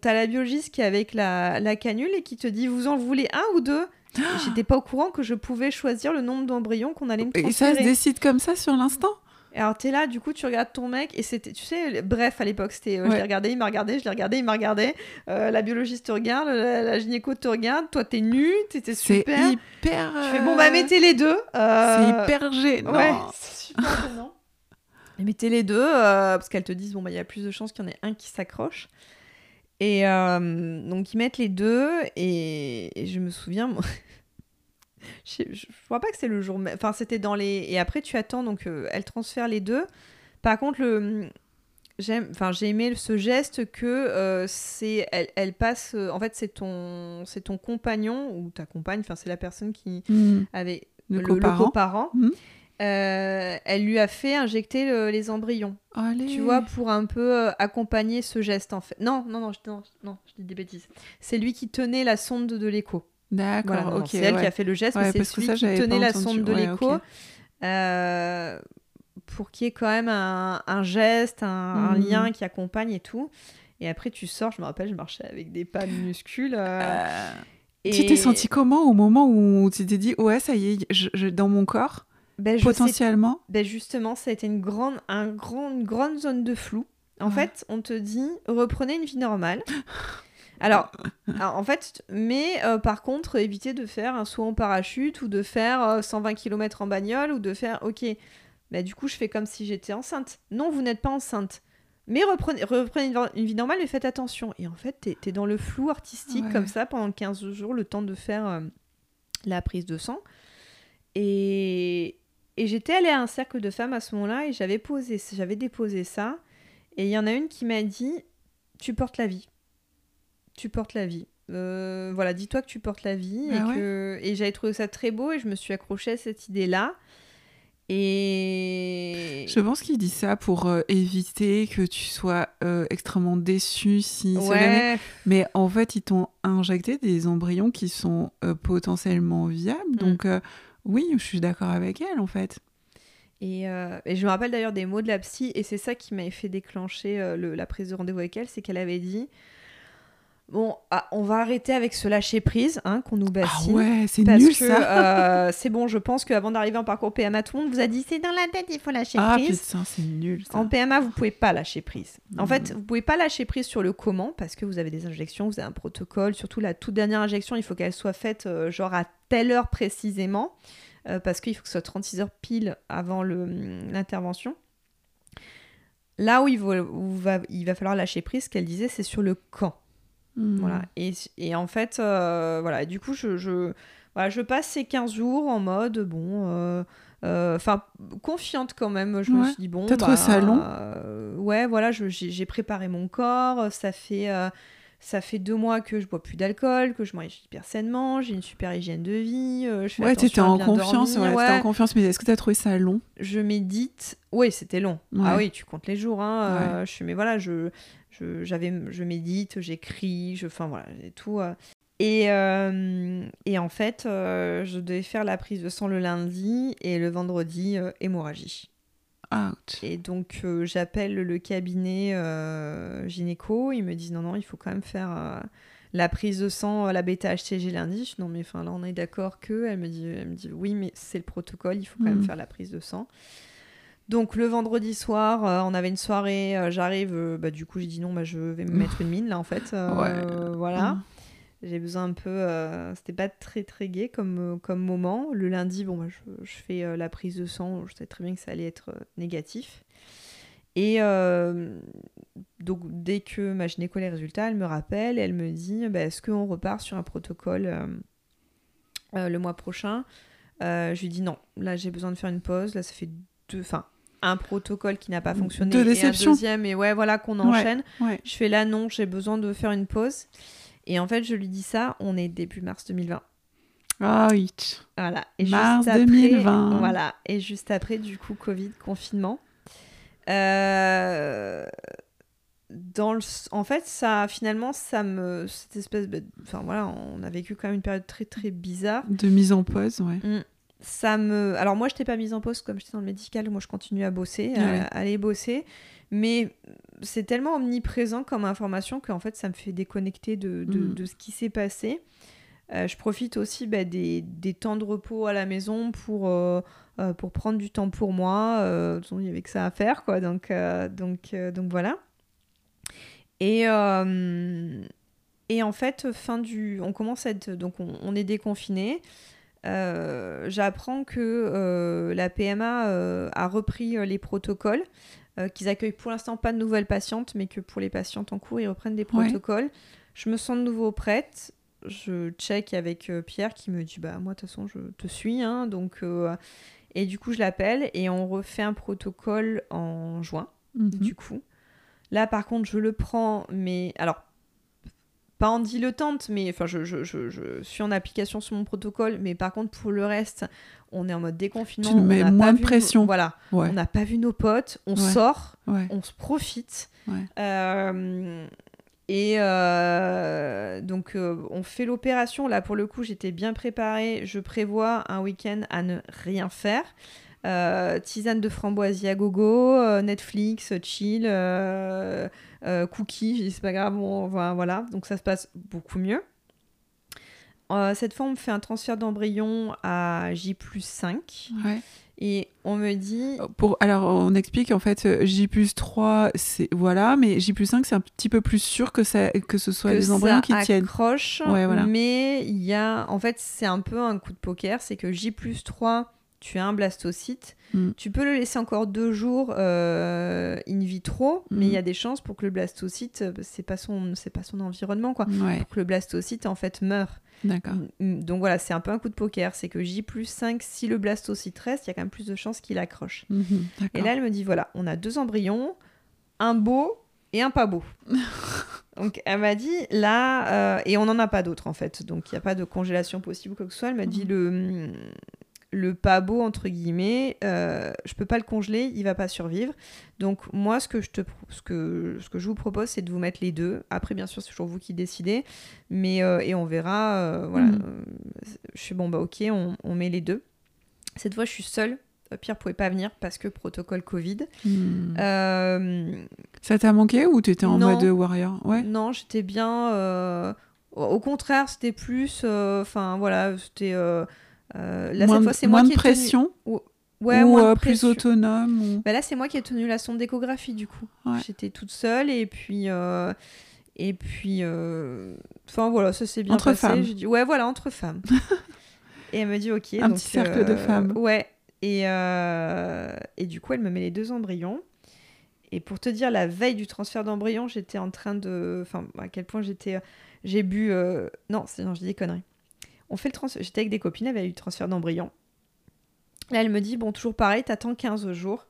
t'as la biologiste qui est avec la, la canule et qui te dit Vous en voulez un ou deux? J'étais pas au courant que je pouvais choisir le nombre d'embryons qu'on allait me transférer. Et ça se décide comme ça sur l'instant? Et alors, t'es là, du coup, tu regardes ton mec, et c'était, tu sais, bref, à l'époque, c'était, euh, je l'ai regardé, il m'a regardé, je l'ai regardé, il m'a regardé, euh, la biologiste te regarde, la, gynéco te regarde, toi, t'es nu, t'étais super. C'est hyper. Tu fais, bon, bah, mettez les deux. C'est hyper gênant. Ouais, c'est super gênant. Mettez les deux, parce qu'elles te disent, bon, bah, il y a plus de chances qu'il y en ait un qui s'accroche. Et donc, ils mettent les deux, et, et je me souviens, moi je, je, vois pas que c'est le jour même. Enfin, c'était dans les. Et après, tu attends, donc euh, elle transfère les deux. Par contre, le. J'aime, enfin, j'ai aimé ce geste que euh, c'est, elle, elle, passe, euh, en fait, c'est ton, c'est ton compagnon ou ta compagne, enfin, c'est la personne qui mmh. avait le, le coparent. Mmh. elle lui a fait injecter les embryons. Tu vois, pour un peu accompagner ce geste, en fait. Non, non, non, je, non, non, je dis des bêtises. C'est lui qui tenait la sonde de l'écho. D'accord, ok. C'est elle qui a fait le geste, mais c'est celui qui tenait la sonde de l'écho. Euh, pour qu'il y ait quand même un, geste, un, hmm. lien qui accompagne et tout. Et après, tu sors, je me rappelle, je marchais avec des pas minuscules. Euh, euh, et... Tu t'es senti comment au moment où tu t'es dit, ouais, ça y est, je, dans mon corps, ben, potentiellement? Ben Justement, ça a été une grande, un grand, une grande zone de flou. En fait, on te dit, reprenez une vie normale. Alors, en fait, mais euh, par contre, éviter de faire un saut en parachute ou de faire 120 euh, km en bagnole ou de faire, ok, bah, du coup, je fais comme si j'étais enceinte. Non, vous n'êtes pas enceinte. Mais reprenez, reprenez une vie normale, mais faites attention. Et en fait, t'es es dans le flou artistique comme ça pendant 15 jours, le temps de faire euh, la prise de sang. Et, et j'étais allée à un cercle de femmes à ce moment-là et j'avais posé, j'avais déposé ça. Et il y en a une qui m'a dit, tu portes la vie tu portes la vie. Euh, voilà, dis-toi que tu portes la vie. et, ah que... et j'avais trouvé ça très beau et je me suis accrochée à cette idée-là. Et je pense qu'il dit ça pour euh, éviter que tu sois euh, extrêmement déçu si ouais. mais en fait ils t'ont injecté des embryons qui sont potentiellement viables mm. donc oui je suis d'accord avec elle en fait et, et je me rappelle d'ailleurs des mots de la psy et c'est ça qui m'avait fait déclencher la prise de rendez-vous avec elle c'est qu'elle avait dit Bon, ah, on va arrêter avec ce lâcher prise hein, qu'on nous bassine. Ah ouais, c'est nul ça. Euh, c'est bon, je pense qu'avant d'arriver en parcours PMA, tout le monde vous a dit c'est dans la tête, il faut lâcher ah, prise. Ah putain, c'est nul ça. En PMA, vous pouvez pas lâcher prise. En fait, vous pouvez pas lâcher prise sur le comment parce que vous avez des injections, vous avez un protocole. Surtout la toute dernière injection, il faut qu'elle soit faite euh, genre à telle heure précisément euh, parce qu'il faut que ce soit 36 heures pile avant hum, l'intervention. Là où il, va, il va falloir lâcher prise, ce qu'elle disait, c'est sur le quand. Voilà. Hmm. Et, et, en fait, euh, voilà. du coup, je, je, voilà, je passe ces 15 jours en mode, bon, euh, euh, enfin, confiante quand même. Je me suis dit, bon. T'as bah, Ouais, voilà, j'ai préparé mon corps. Ça fait ça fait deux mois que je bois plus d'alcool, que je mange hyper sainement, j'ai une super hygiène de vie. Euh, je fais ouais, t'étais en confiance, ouais, ouais. en confiance, mais est-ce que tu as trouvé ça long? Je médite. Oui, c'était long. Ah oui, tu comptes les jours. Hein. Euh, je mais voilà, je, je, j'avais, je médite, j'écris, je, enfin voilà, tout. Euh. Et, et en fait, je devais faire la prise de sang le lundi et le vendredi, hémorragie. Et donc euh, j'appelle le cabinet euh, gynéco, ils me disent non non il faut quand même faire euh, la prise de sang, la bêta-HCG lundi. Je dis non mais enfin là on est d'accord que, elle me dit, elle me dit oui mais c'est le protocole, il faut quand même mm. faire la prise de sang. Donc le vendredi soir, on avait une soirée, j'arrive, bah, du coup j'ai dit non, bah, je vais me mettre une mine là en fait. Voilà. J'ai besoin un peu. Euh, c'était pas très très gai comme, euh, comme moment. Le lundi, bon, je, je, fais euh, la prise de sang. Je savais très bien que ça allait être négatif. Et donc, dès que ma gynéco les résultats, elle me rappelle et elle me dit bah, est-ce qu'on repart sur un protocole le mois prochain? Je lui dis non, là j'ai besoin de faire une pause. Là, ça fait deux. Enfin, un protocole qui n'a pas fonctionné. De et un deuxième, et ouais, voilà, qu'on enchaîne. Je fais là non, j'ai besoin de faire une pause. Et en fait, je lui dis ça, on est début mars 2020. Ah oui. Voilà. Et mars juste après, 2020. Voilà. Et juste après, du coup, Covid, confinement. Euh, dans le... En fait, ça, finalement, ça me. Cette espèce. Enfin voilà, on a vécu quand même une période très très bizarre. De mise en pause, ouais. Mm. Ça me. Alors moi, je n'étais pas mise en pause comme j'étais dans le médical. Moi, je continue à bosser, à aller bosser. Mais c'est tellement omniprésent comme information qu'en fait, ça me fait déconnecter de, de, mm. ce qui s'est passé. Euh, je profite aussi bah, des, des, temps de repos à la maison pour, euh, euh, pour prendre du temps pour moi. il n'y avait que ça à faire, quoi. Donc, donc, donc voilà. Et, et en fait, fin du, on commence à être. Donc, on, on est déconfiné. J'apprends que la PMA a repris les protocoles. Euh, qu'ils accueillent pour l'instant pas de nouvelles patientes, mais que pour les patientes en cours, ils reprennent des protocoles. Je me sens de nouveau prête. Je check avec euh, Pierre qui me dit bah moi de toute façon je te suis hein, donc euh, et du coup je l'appelle et on refait un protocole en juin mhm. du coup. Là par contre je le prends mais alors pas en dilettante, mais enfin, je, je, je, je, suis en application sur mon protocole, mais par contre, pour le reste, on est en mode déconfinement. Tu mets moins de pression. voilà. On n'a pas vu nos potes, on sort, on se profite. Euh, et euh, donc, euh, on fait l'opération. Là, pour le coup, j'étais bien préparée. Je prévois un week-end à ne rien faire. Tisane de framboisie à gogo, Netflix, chill, cookies, c'est pas grave, voilà, donc ça se passe beaucoup mieux. Euh, cette fois, on me fait un transfert d'embryon à J 5. Et on me dit. Euh, pour, alors, on explique en fait, euh, J 3, c'est. Voilà, mais J 5, c'est un petit peu plus sûr que, ça, que ce soit les embryons qui tiennent. Ouais, voilà. Mais il y a. En fait, c'est un peu un coup de poker, c'est que J 3 tu as un blastocyte, mm. tu peux le laisser encore deux jours in vitro, mais il y a mm. des chances pour que le blastocyte, c'est pas son, c'est pas son environnement quoi, pour que le blastocyte en fait meure. D'accord. Donc voilà, c'est un peu un coup de poker. C'est que J plus 5, si le blastocyte reste, il y a quand même plus de chances qu'il accroche. Mhm, et là, elle me dit voilà, on a deux embryons, un beau et un pas beau. donc elle m'a dit là, euh, et on n'en a pas d'autres en fait. Donc il n'y a pas de congélation possible quoi que ce soit. Elle m'a dit le le pas beau entre guillemets, euh, je peux pas le congeler, il va pas survivre. Donc moi ce que je te ce que ce que je vous propose c'est de vous mettre les deux. Après bien sûr c'est toujours vous qui décidez, mais euh, et on verra. Euh, voilà, mm. euh, je suis bon bah ok on, on, met les deux. Cette fois je suis seule. Pierre pouvait pas venir parce que protocole Covid. Mm. Ça t'a manqué ou tu étais en mode warrior? Ouais. Non j'étais bien. Au contraire c'était plus. Enfin voilà c'était euh, là, cette fois, c'est moi qui de pression Ouais, ou euh, plus autonome bah là, c'est moi qui ai tenu la sonde d'échographie, du coup. J'étais toute seule et puis. Euh, et puis. Enfin, voilà, ça s'est bien entre passé. Femmes. Dit, ouais, voilà, entre femmes. et elle me dit, ok. Un petit cercle de femmes. Ouais. Et, et du coup, elle me met les deux embryons. Et pour te dire, la veille du transfert d'embryon, j'étais en train de. Enfin, à quel point j'étais. J'ai bu. Non, non, je dis des conneries. On fait le transfert. J'étais avec des copines, elle avait eu le transfert d'embryon. Là, elle me dit, bon, toujours pareil, t'attends 15 jours.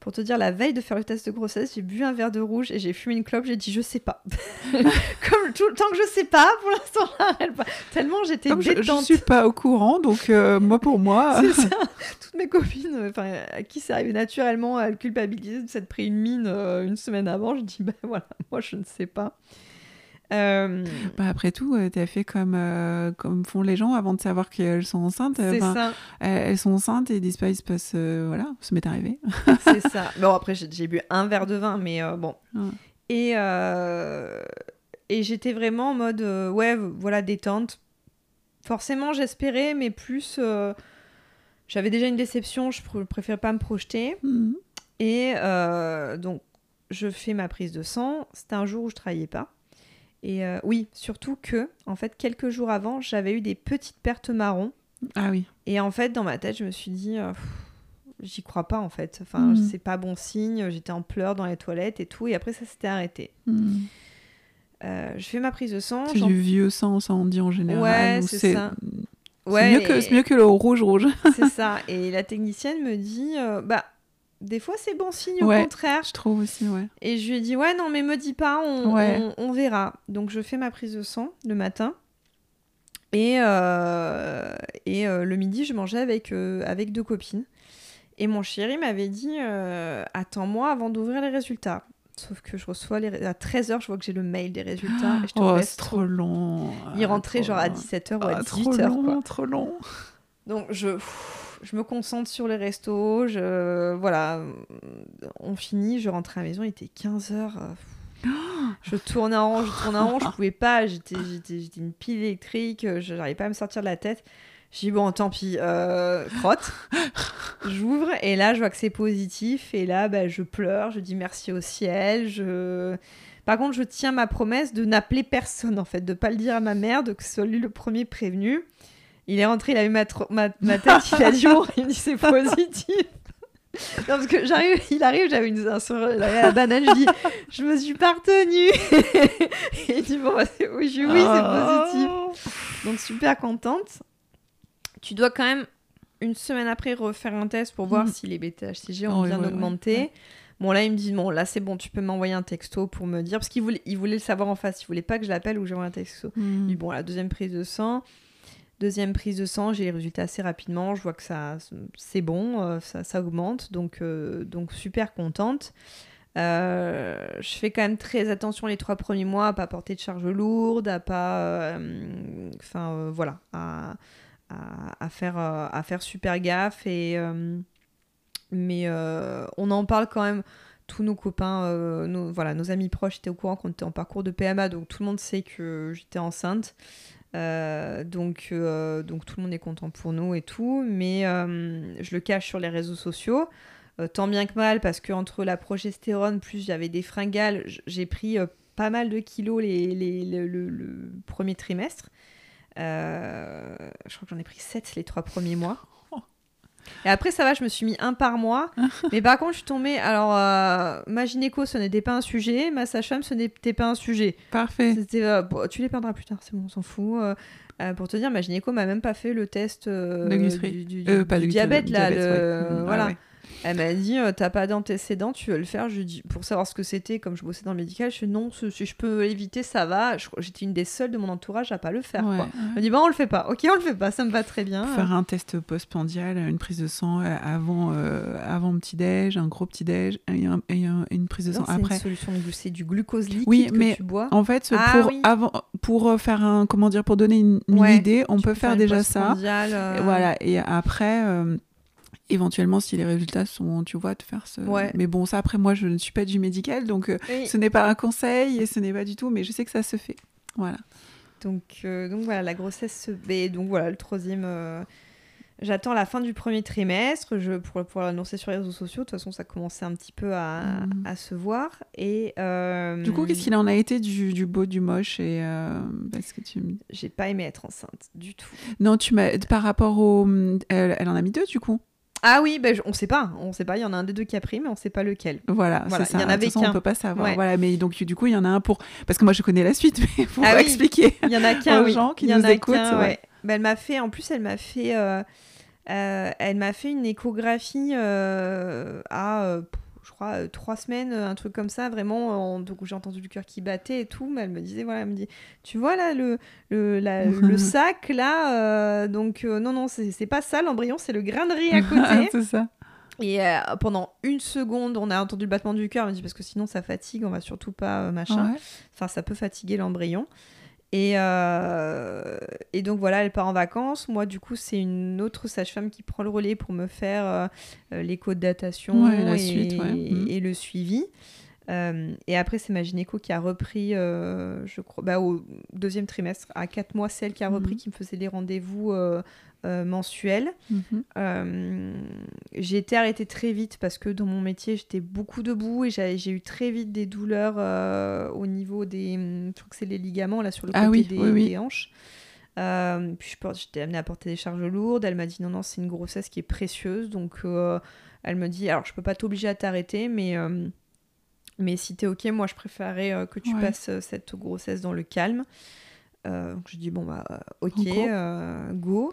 Pour te dire, la veille de faire le test de grossesse, j'ai bu un verre de rouge et j'ai fumé une clope. J'ai dit, je sais pas. Comme tout le temps que je sais pas, pour l'instant, tellement j'étais détente. Je, je suis pas au courant, donc euh, moi pour moi. ça. Toutes mes copines, enfin, à qui c'est arrivé naturellement, elles culpabiliser de s'être pris une mine euh, une semaine avant. Je dis, ben voilà, moi je ne sais pas. Euh, bah après tout, euh, tu as fait comme, euh, comme font les gens avant de savoir qu'elles sont enceintes. C'est ça. Elles, sont enceintes et disent pas, il se passe. voilà, ça m'est arrivé. c'est ça. Bon, après, j'ai bu un verre de vin, mais bon. Et, et j'étais vraiment en mode, ouais, voilà, détente. Forcément, j'espérais, mais plus. J'avais déjà une déception, je préfère pas me projeter. Mhm. Et donc, je fais ma prise de sang. C'était un jour où je travaillais pas. Et euh, oui, surtout que, en fait, quelques jours avant, j'avais eu des petites pertes marron. Ah oui. Et en fait, dans ma tête, je me suis dit, euh, j'y crois pas en fait. Enfin, hmm. c'est pas bon signe. J'étais en pleurs dans les toilettes et tout. Et après, ça s'était arrêté. Hmm. Euh, je fais ma prise de sang. C'est du vieux sang, ça on dit en général. Ouais, c'est ça. Ouais, c'est mieux, que, mieux que le rouge rouge. c'est ça. Et la technicienne me dit, bah des fois c'est bon signe au contraire. Je trouve aussi, ouais. Et je lui ai dit, ouais, non, mais me dis pas, on, on, verra. Donc je fais ma prise de sang le matin. Et, euh, et euh, le midi, je mangeais avec, euh, avec deux copines. Et mon chéri m'avait dit, attends-moi avant d'ouvrir les résultats. Sauf que je reçois les... à 13h, je vois que j'ai le mail des résultats. et je oh, c'est trop long. Il rentrait genre à 17h ou à 18h. Ah, trop long, trop long. Donc je je me concentre sur les restos, je, voilà, on finit, je rentre à la maison, il était 15h. Euh, je tournais en rond, je tournais en rond, je pouvais pas, j'étais une pile électrique, je n'arrivais pas à me sortir de la tête. J'ai dit bon, tant pis, euh, crotte. J'ouvre et là, je vois que c'est positif et là, bah, je pleure, je dis merci au ciel. Je... Par contre, je tiens ma promesse de n'appeler personne en fait, de pas le dire à ma mère, de que ce soit lui le premier prévenu. Il est rentré, il a eu ma, ma, tête, il a dit bon, il me dit c'est positif. non, parce que j'arrive, il arrive, j'avais une un la banane, je dis je me suis pas retenue. Et il dit bon, bah, oui, je oui, c'est oh. positif. Donc super contente. Tu dois quand même une semaine après refaire un test pour voir mm. si les bêta-HCG ont bien augmenté. Bon, là, il me dit, bon, là, c'est bon, tu peux m'envoyer un texto pour me dire. Parce qu'il voulait, il voulait le savoir en face. Il voulait pas que je l'appelle ou j'envoie un texto. Mm. Il dit, bon, la deuxième prise de sang. Deuxième prise de sang, j'ai les résultats assez rapidement. Je vois que ça, c'est bon, euh, ça, augmente, donc, euh, super contente. Euh, je fais quand même très attention les trois premiers mois à pas porter de charge lourde, à pas, voilà, à, faire, super gaffe. Et mais on en parle quand même tous nos copains, voilà, nos amis proches étaient au courant qu'on était en parcours de PMA, donc tout le monde sait que j'étais enceinte. Euh, donc, euh, donc tout le monde est content pour nous et tout, mais euh, je le cache sur les réseaux sociaux. tant bien que mal, parce que entre la progestérone plus j'avais des fringales, j'ai pris pas mal de kilos les, le, premier trimestre. je crois que j'en ai pris 7 les trois premiers mois. Et après, ça va, je me suis mis un par mois. mais par contre, je suis tombée. Alors, euh, ma gynéco, ce n'était pas un sujet. Ma sage-femme, ce n'était pas un sujet. Parfait. Euh, tu les perdras plus tard, c'est bon, on s'en fout. Euh, pour te dire, ma gynéco m'a même pas fait le test du, du, diabète, là. voilà. Elle m'a dit euh, T'as pas d'antécédents, tu veux le faire? Je dis Pour savoir ce que c'était, comme je bossais dans le médical, je dis Non, si je peux éviter, ça va. J'étais une des seules de mon entourage à pas le faire. Elle m'a dit Bon, on le fait pas. Ok, on le fait pas, ça me va très bien. Faire un test post-pendial, une prise de sang euh, avant, euh, avant petit-déj, un gros petit-déj et, une prise de sang après. C'est une solution de c'est du glucose liquide oui, que mais tu bois. En fait, ah pour, avant, pour faire un. Comment dire Pour donner une, idée, on peut faire, déjà ça. Voilà, et après éventuellement si les résultats sont tu vois de faire ce mais bon ça après moi je ne suis pas du médical donc euh, ce n'est pas un conseil et ce n'est pas du tout mais je sais que ça se fait voilà donc euh, donc voilà la grossesse se fait donc voilà le troisième euh, J'attends la fin du premier trimestre je, pour pouvoir l'annoncer sur les réseaux sociaux. De toute façon, ça commençait un petit peu à, mmh. à se voir. Et Du coup, qu'est-ce qu'il en a été du, du beau, du moche et parce que tu... J'ai pas aimé être enceinte du tout. Non, tu m'as par rapport au... Elle, elle, en a mis deux du coup? Ah oui, ben, on sait pas, on sait pas. Il y en a un des deux qui a pris, mais on sait pas lequel. Voilà, voilà. Ça. Il y en avait qu'un. On peut pas savoir. Voilà, mais donc du coup, il y en a un pour. Parce que moi, je connais la suite, mais pour ah expliquer. Il y en a qu'un aux gens qui nous écoutent. Ouais. Ben, elle m'a fait, en plus, elle m'a fait, euh, euh, elle m'a fait une échographie euh, à crois, trois semaines, un truc comme ça, vraiment. donc j'ai entendu le cœur qui battait et tout. Mais elle me disait, voilà, elle me dit, tu vois là, le, le, le sac, là, donc non, non, c'est pas ça l'embryon, c'est le grain de riz à côté. c'est ça. Et pendant une seconde, on a entendu le battement du cœur. Elle me dit parce que sinon ça fatigue, on va surtout pas machin. Enfin, ça peut fatiguer l'embryon. Et, euh, et, donc voilà, elle part en vacances. Moi, du coup, c'est une autre sage-femme qui prend le relais pour me faire euh, euh, l'écho de datation et, mhm. et, le suivi. Et après, c'est ma gynéco qui a repris, je crois, bah, au deuxième trimestre, à quatre mois, celle qui a repris, mhm. qui me faisait les rendez-vous euh, mensuel. Mhm. Euh, j'ai été arrêtée très vite parce que dans mon métier, j'étais beaucoup debout et j'ai eu très vite des douleurs euh, au niveau des. Je trouve que c'est les ligaments là sur le ah côté des, hanches. puis j'étais amenée à porter des charges lourdes. Elle m'a dit non, non, c'est une grossesse qui est précieuse. Donc elle me dit alors je peux pas t'obliger à t'arrêter, mais, mais si t'es ok, moi je préférerais que tu passes cette grossesse dans le calme. donc je dis bon bah ok, go.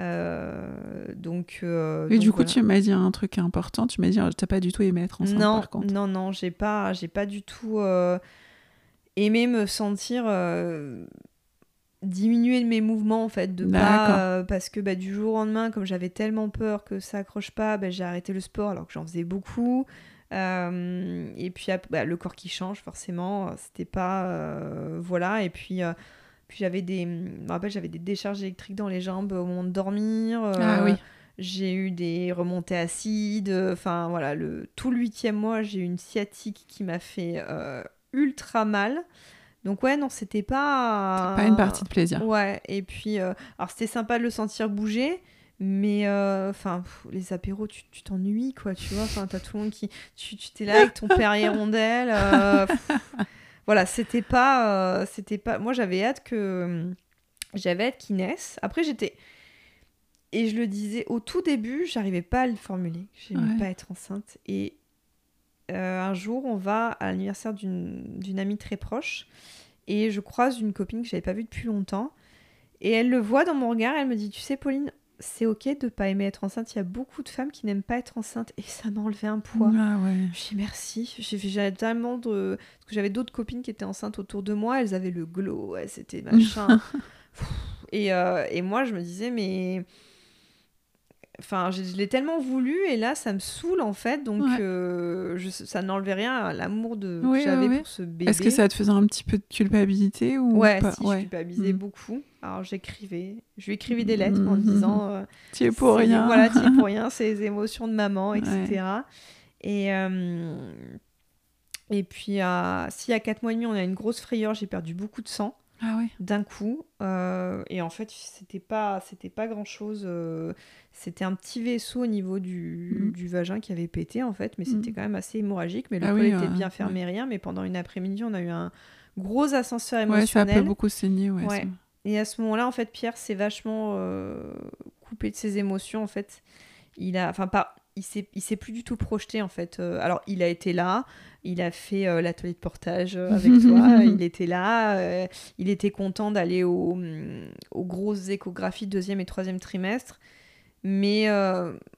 Euh, donc. Euh, et du coup, tu m'as dit un truc important. Tu m'as dit, t'as pas du tout aimé être enceinte non, par contre. Non, non, j'ai pas, j'ai pas du tout euh, aimé me sentir diminuer mes mouvements en fait, de pas parce que bah, du jour au lendemain, comme j'avais tellement peur que ça accroche pas, bah, j'ai arrêté le sport alors que j'en faisais beaucoup. Et puis bah, le corps qui change forcément, c'était pas voilà. Et puis puis j'avais des, je me rappelle, j'avais des décharges électriques dans les jambes au moment de dormir. Euh, ah oui. J'ai eu des remontées acides. Enfin voilà, le tout le huitième mois, j'ai eu une sciatique qui m'a fait euh, ultra mal. Donc ouais, non, c'était pas... pas une partie de plaisir. Ouais, et puis... Euh, alors c'était sympa de le sentir bouger, mais enfin, les apéros, tu t'ennuies, quoi, tu vois. Enfin, t'as tout le monde qui... Tu t'es là avec ton père hirondelle voilà, c'était pas, euh, c'était pas. Moi, j'avais hâte que j'avais hâte qu'il naisse. Après, j'étais et je le disais au tout début, j'arrivais pas à le formuler. J'aimais pas être enceinte. Et euh, un jour, on va à l'anniversaire d'une amie très proche et je croise une copine que j'avais pas vue depuis longtemps. Et elle le voit dans mon regard, elle me dit Tu sais, Pauline, c'est ok de pas aimer être enceinte. Il y a beaucoup de femmes qui n'aiment pas être enceinte et ça m'a enlevé un poids. Ah ouais. Je dis merci. J'ai tellement de. Parce que j'avais d'autres copines qui étaient enceintes autour de moi, elles avaient le glow, ouais, c'était machin. et, euh, et moi, je me disais, mais Enfin, je, l'ai tellement voulu et là, ça me saoule en fait. Donc, euh, ça n'enlevait rien à l'amour de, que j'avais pour ce bébé. Est-ce que ça te faisait un petit peu de culpabilité ou Ouais, pas? si, je culpabilisais mm. beaucoup. Alors, j'écrivais. Je lui écrivais des lettres en mm-hmm. disant. Euh, tu es pour rien. Voilà, tu es pour rien, c'est les émotions de maman, etc. Et. Euh, et puis, si à 4 mois et demi, on a une grosse frayeur, j'ai perdu beaucoup de sang. Ah d'un coup. Euh, et en fait, c'était pas, c'était pas grand chose. Euh, c'était un petit vaisseau au niveau du, mm. du, vagin qui avait pété, en fait, mais c'était mm. quand même assez hémorragique. Mais le ah col était bien fermé, rien. Mais pendant une après-midi, on a eu un gros ascenseur émotionnel. Ouais, ça a beaucoup saigné, ouais. Et à ce moment-là, en fait, Pierre s'est vachement euh, coupé de ses émotions, en fait. Il a, enfin, pas, il s'est, il s'est plus du tout projeté, en fait. alors, il a été là, il a fait euh, l'atelier de portage euh, avec toi, il était là, euh, il était content d'aller au, mm, aux grosses échographies deuxième et troisième trimestre. Mais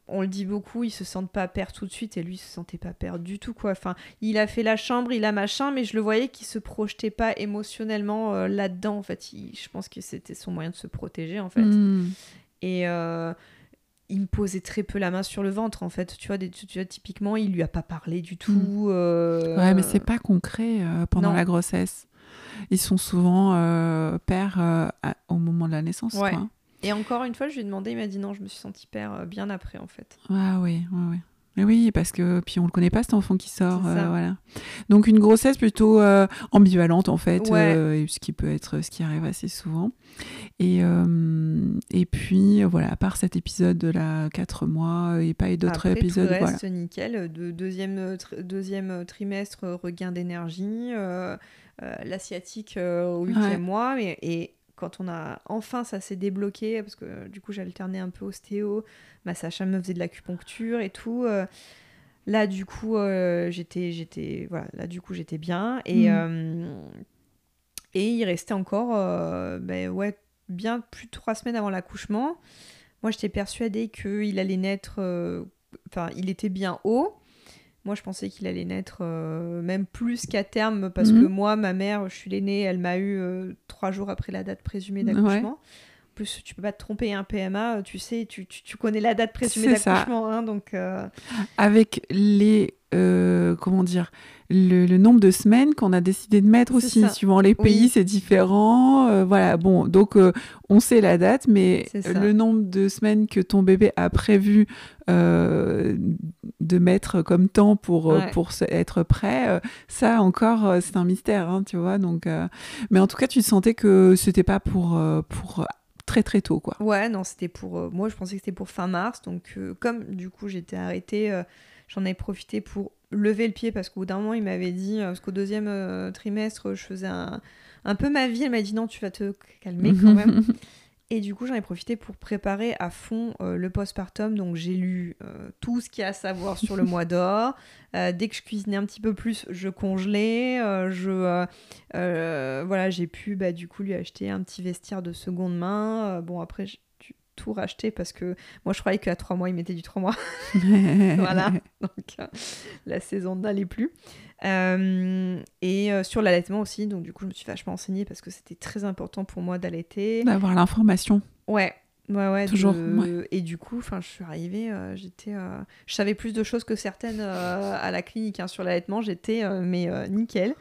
on le dit beaucoup, ils se sentent pas père tout de suite et lui il se sentait pas père du tout quoi. Enfin, il a fait la chambre, il a machin, mais je le voyais qu'il se projetait pas émotionnellement là-dedans en fait. je pense que c'était son moyen de se protéger en fait. Hmm. Et il me posait très peu la main sur le ventre en fait tu vois, des, tu vois typiquement il lui a pas parlé du tout mm. euh, ouais mais c'est pas concret euh, pendant la grossesse ils sont souvent euh, pères au moment de la naissance ouais. Et encore une fois je lui ai demandé il m'a dit non je me suis sentie père bien après en fait ah oui ouais. Mais oui, parce que puis on le connaît pas cet enfant qui sort, euh, voilà. Donc une grossesse plutôt euh, ambivalente en fait, euh, ce qui peut être ce qui arrive assez souvent. Et et puis voilà, à part cet épisode de la 4 mois et pas d'autres épisodes, tout reste nickel. De deuxième deuxième trimestre, regain d'énergie, l'asiatique au huitième mois, et quand on a enfin ça s'est débloqué parce que du coup j'alternais un peu ostéo ma sage me faisait de l'acupuncture et tout euh, là du coup euh, j'étais j'étais voilà là du coup j'étais bien et mm. euh, et il restait encore ben ouais bien plus de trois semaines avant l'accouchement moi j'étais persuadée qu'il allait naître enfin il était bien haut Moi, je pensais qu'il allait naître même plus qu'à terme, parce que mhm. moi, ma mère, je suis l'aînée, elle m'a eu trois jours après la date présumée d'accouchement. Plus tu peux pas te tromper un PMA tu sais tu, tu, connais la date présumée d'accouchement hein, donc avec les comment dire le, nombre de semaines qu'on a décidé de mettre aussi. Suivant les pays, c'est différent. Euh, voilà, bon, donc euh, on sait la date, mais le nombre de semaines que ton bébé a prévu euh, de mettre comme temps pour, pour être prêt, ça encore, c'est un mystère, hein, tu vois. Donc, mais en tout cas, tu sentais que c'était pas pour, pour très très tôt, quoi. Ouais, non, c'était pour. moi, je pensais que c'était pour fin mars. Donc, comme du coup, j'étais arrêtée, j'en ai profité pour lever le pied parce qu'au bout d'un moment, il m'avait dit, euh, parce qu'au deuxième euh, trimestre, je faisais un, un peu ma vie. Elle m'a dit non, tu vas te calmer quand même. Et du coup, j'en ai profité pour préparer à fond euh, le postpartum. Donc, j'ai lu tout ce qu'il y a à savoir sur le mois d'or. dès que je cuisinais un petit peu plus, je congelais. je, voilà, j'ai pu bah, du coup lui acheter un petit vestiaire de seconde main. bon, après, tout racheter parce que moi je croyais qu'à trois mois il mettait du trois mois. voilà, donc euh, la saison n'allait plus. Euh, et euh, sur l'allaitement aussi, donc du coup je me suis vachement enseignée parce que c'était très important pour moi d'allaiter. D'avoir l'information. Ouais. Ouais, ouais, toujours. Et du coup, enfin, je suis arrivée, j'étais, je savais plus de choses que certaines à la clinique hein, sur l'allaitement. J'étais, mais nickel.